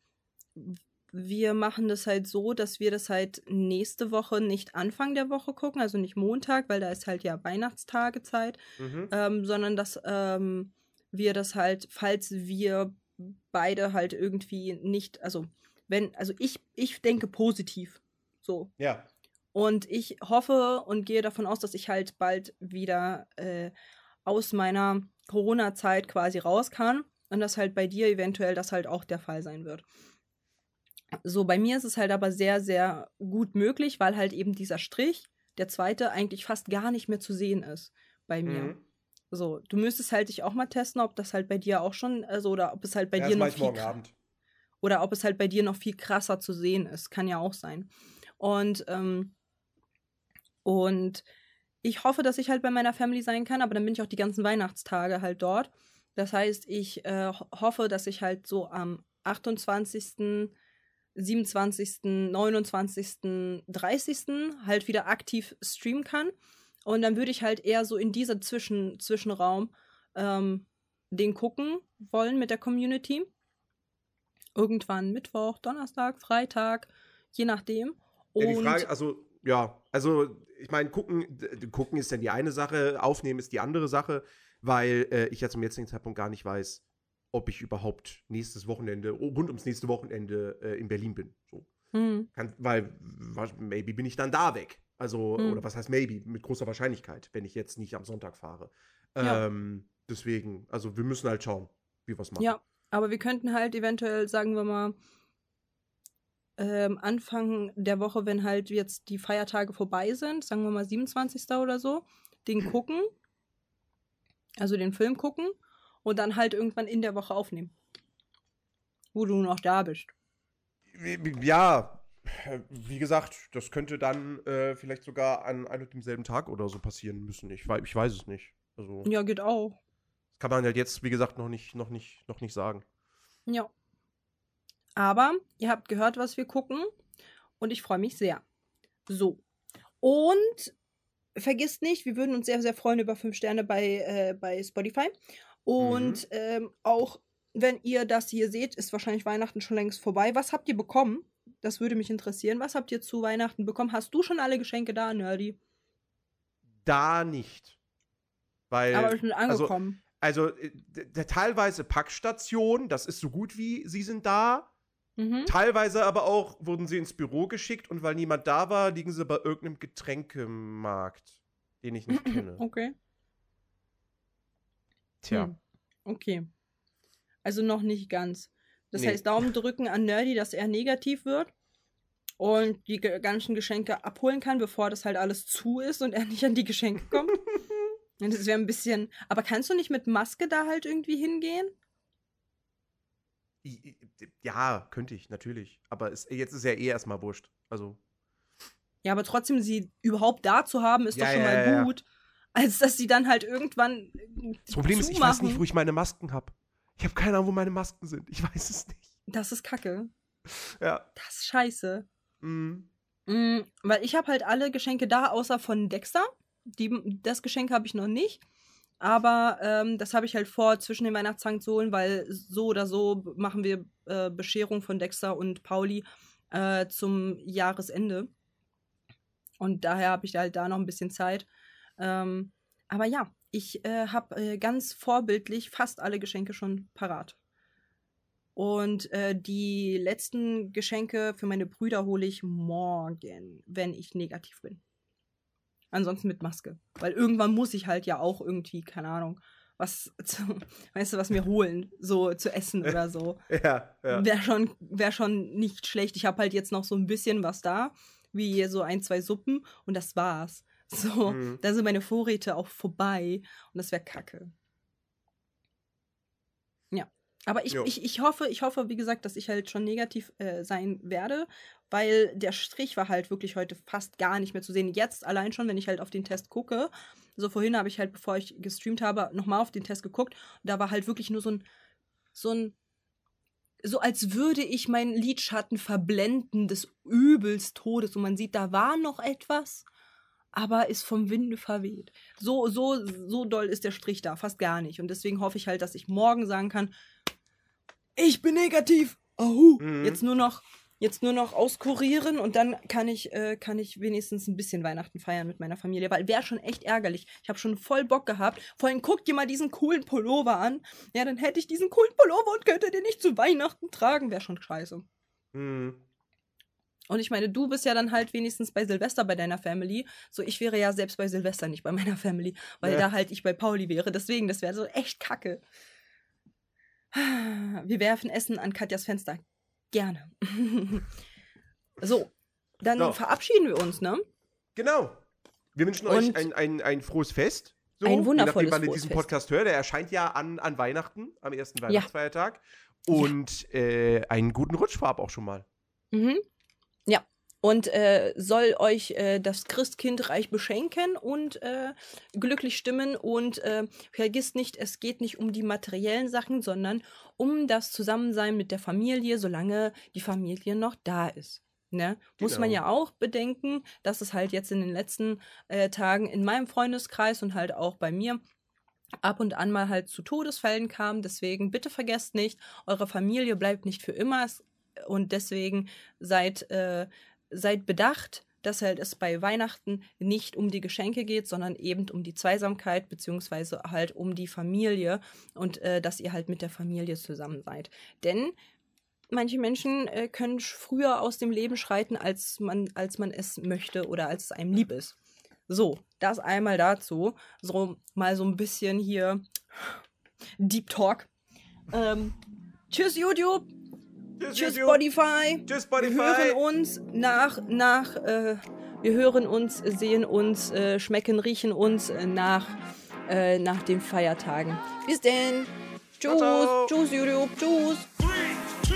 wir machen das halt so, dass wir das halt nächste Woche nicht Anfang der Woche gucken, also nicht Montag, weil da ist halt ja Weihnachtstagezeit, Mhm. ähm, sondern dass ähm, wir das halt, falls wir beide halt irgendwie nicht, also wenn, also ich, ich denke positiv, so. Ja. Und ich hoffe und gehe davon aus, dass ich halt bald wieder äh, aus meiner Corona-Zeit quasi raus kann und dass halt bei dir eventuell das halt auch der Fall sein wird. So, bei mir ist es halt aber sehr, sehr gut möglich, weil halt eben dieser Strich, der zweite, eigentlich fast gar nicht mehr zu sehen ist bei mir. Mhm. So, du müsstest halt dich auch mal testen, ob das halt bei dir auch schon, also oder ob es halt bei ja, dir noch viel oder ob es halt bei dir noch viel krasser zu sehen ist. Kann ja auch sein. Und, ähm, und ich hoffe, dass ich halt bei meiner Family sein kann, aber dann bin ich auch die ganzen Weihnachtstage halt dort. Das heißt, ich äh, ho- hoffe, dass ich halt so am 28., 27., 29., 30. halt wieder aktiv streamen kann. Und dann würde ich halt eher so in dieser Zwischen Zwischenraum ähm, den gucken wollen mit der Community irgendwann Mittwoch, Donnerstag, Freitag, je nachdem. Ja, Und die Frage, also, ja, also, ich meine, gucken, gucken ist dann die eine Sache, aufnehmen ist die andere Sache, weil äh, ich ja zum jetzigen Zeitpunkt gar nicht weiß, ob ich überhaupt nächstes Wochenende, oh, rund ums nächste Wochenende äh, in Berlin bin. So. hm, Kann, weil, maybe bin ich dann da weg. Also, Hm. oder was heißt maybe? Mit großer Wahrscheinlichkeit, wenn ich jetzt nicht am Sonntag fahre. Ja. Ähm, deswegen, also, wir müssen halt schauen, wie wir es machen. ja, aber wir könnten halt eventuell, sagen wir mal, ähm, Anfang der Woche, wenn halt jetzt die Feiertage vorbei sind, sagen wir mal 27. oder so, den gucken, also den Film gucken und dann halt irgendwann in der Woche aufnehmen. Wo du noch da bist. Ja, wie gesagt, das könnte dann äh, vielleicht sogar an einem und demselben Tag oder so passieren müssen. Ich, wei- ich weiß es nicht. Also, Ja, geht auch. das kann man halt jetzt, wie gesagt, noch nicht, noch nicht, noch nicht sagen. Ja. Aber ihr habt gehört, was wir gucken und ich freue mich sehr. So. Und vergisst nicht, wir würden uns sehr, sehr freuen über 5 Sterne bei, äh, bei Spotify. Und ähm, auch wenn ihr das hier seht, ist wahrscheinlich Weihnachten schon längst vorbei. Was habt ihr bekommen? Das würde mich interessieren. Was habt ihr zu Weihnachten bekommen? Hast du schon alle Geschenke da, Nerdy? Da nicht. Weil, Aber schon also, angekommen. also äh, d- d- teilweise Packstation, das ist so gut wie sie sind da. mhm. Teilweise aber auch wurden sie ins Büro geschickt und weil niemand da war, liegen sie bei irgendeinem Getränkemarkt, den ich nicht <clears throat> kenne. Okay. Tja. Hm. Okay. Also noch nicht ganz. Das Nee. heißt, Daumen drücken an Nerdy, dass er negativ wird und die ganzen Geschenke abholen kann, bevor das halt alles zu ist und er nicht an die Geschenke kommt. <laughs> Das wäre ein bisschen. Aber kannst du nicht mit Maske da halt irgendwie hingehen? Ja, könnte ich, natürlich. Aber es, jetzt ist ja eh erstmal wurscht. Also, Ja, aber trotzdem sie überhaupt da zu haben, ist Ja, doch schon ja, mal ja. gut. Als dass sie dann halt irgendwann. das Problem ist, ich weiß nicht, wo ich meine Masken habe. Ich habe keine Ahnung, wo meine Masken sind. Ich weiß es nicht. Das ist kacke. Ja. Das ist scheiße. Mhm. Mm, weil ich habe halt alle Geschenke da, außer von Dexter. Die, das Geschenk habe ich noch nicht. Aber ähm, das habe ich halt vor, zwischen den Weihnachtstagen zu holen, weil so oder so machen wir äh, Bescherung von Dexter und Pauli äh, zum Jahresende. Und daher habe ich halt da noch ein bisschen Zeit. Ähm, aber ja, ich äh, habe äh, ganz vorbildlich fast alle Geschenke schon parat. Und äh, die letzten Geschenke für meine Brüder hole ich morgen, wenn ich negativ bin. Ansonsten mit Maske. Weil irgendwann muss ich halt ja auch irgendwie, keine Ahnung, was, <laughs> zu, weißt du, was mir holen, so zu essen <laughs> oder so. Ja, ja. Wäre schon, wär schon nicht schlecht. Ich habe halt jetzt noch so ein bisschen was da, wie so ein, zwei Suppen und das war's. So, Mhm. da sind meine Vorräte auch vorbei und das wäre kacke. Ja. Aber ich, Jo. ich, ich hoffe, ich hoffe, wie gesagt, dass ich halt schon negativ äh, sein werde, weil der Strich war halt wirklich heute fast gar nicht mehr zu sehen. Jetzt allein schon, wenn ich halt auf den Test gucke. So vorhin habe ich halt, bevor ich gestreamt habe, nochmal auf den Test geguckt. Und da war halt wirklich nur so ein, so ein, so als würde ich meinen Lidschatten verblenden des übelst Todes. Und man sieht, da war noch etwas, aber ist vom Winde verweht. So, so, so doll ist der Strich da, fast gar nicht. Und deswegen hoffe ich halt, dass ich morgen sagen kann, ich bin negativ. Ahu. Mhm. Jetzt nur noch, jetzt nur noch auskurieren und dann kann ich, äh, kann ich wenigstens ein bisschen Weihnachten feiern mit meiner Familie, weil wäre schon echt ärgerlich. Ich habe schon voll Bock gehabt. Vor allem guck dir mal diesen coolen Pullover an. Ja, dann hätte ich diesen coolen Pullover und könnte den nicht zu Weihnachten tragen. Wäre schon scheiße. Mhm. Und ich meine, du bist ja dann halt wenigstens bei Silvester bei deiner Family. So, ich wäre ja selbst bei Silvester nicht bei meiner Family, weil Ja. da halt ich bei Pauli wäre. Deswegen, das wäre so echt kacke. Wir werfen Essen an Katjas Fenster. Gerne. <laughs> so, dann So. verabschieden wir uns, ne? Genau. Wir wünschen Und- euch ein, ein, ein frohes Fest. So, Ein wundervolles Je nachdem, wann ihr diesen Fest. Podcast hört. Der erscheint ja an, an Weihnachten, am ersten Weihnachtsfeiertag. Und äh, einen guten Rutsch vorab auch schon mal. Mhm. Ja. Und äh, soll euch äh, das Christkind reich beschenken und äh, glücklich stimmen. Und äh, vergisst nicht, es geht nicht um die materiellen Sachen, sondern um das Zusammensein mit der Familie, solange die Familie noch da ist. Ne? Muss man Genau. ja auch bedenken, dass es halt jetzt in den letzten äh, Tagen in meinem Freundeskreis und halt auch bei mir ab und an mal halt zu Todesfällen kam. Deswegen bitte vergesst nicht, eure Familie bleibt nicht für immer. Es- Und deswegen seid, äh, seid bedacht, dass halt es bei Weihnachten nicht um die Geschenke geht, sondern eben um die Zweisamkeit, beziehungsweise halt um die Familie und äh, dass ihr halt mit der Familie zusammen seid. Denn manche Menschen äh, können früher aus dem Leben schreiten, als man, als man es möchte oder als es einem lieb ist. So, das einmal dazu. So mal so ein bisschen hier Deep Talk. Ähm, tschüss YouTube, tschüss Spotify. Tschüss, Wir Spotify. hören uns nach, nach, äh, wir hören uns, sehen uns, äh, schmecken, riechen uns äh, nach, äh, nach den Feiertagen. Bis denn. Tschüss, ciao. tschüss YouTube, tschüss. Three, two,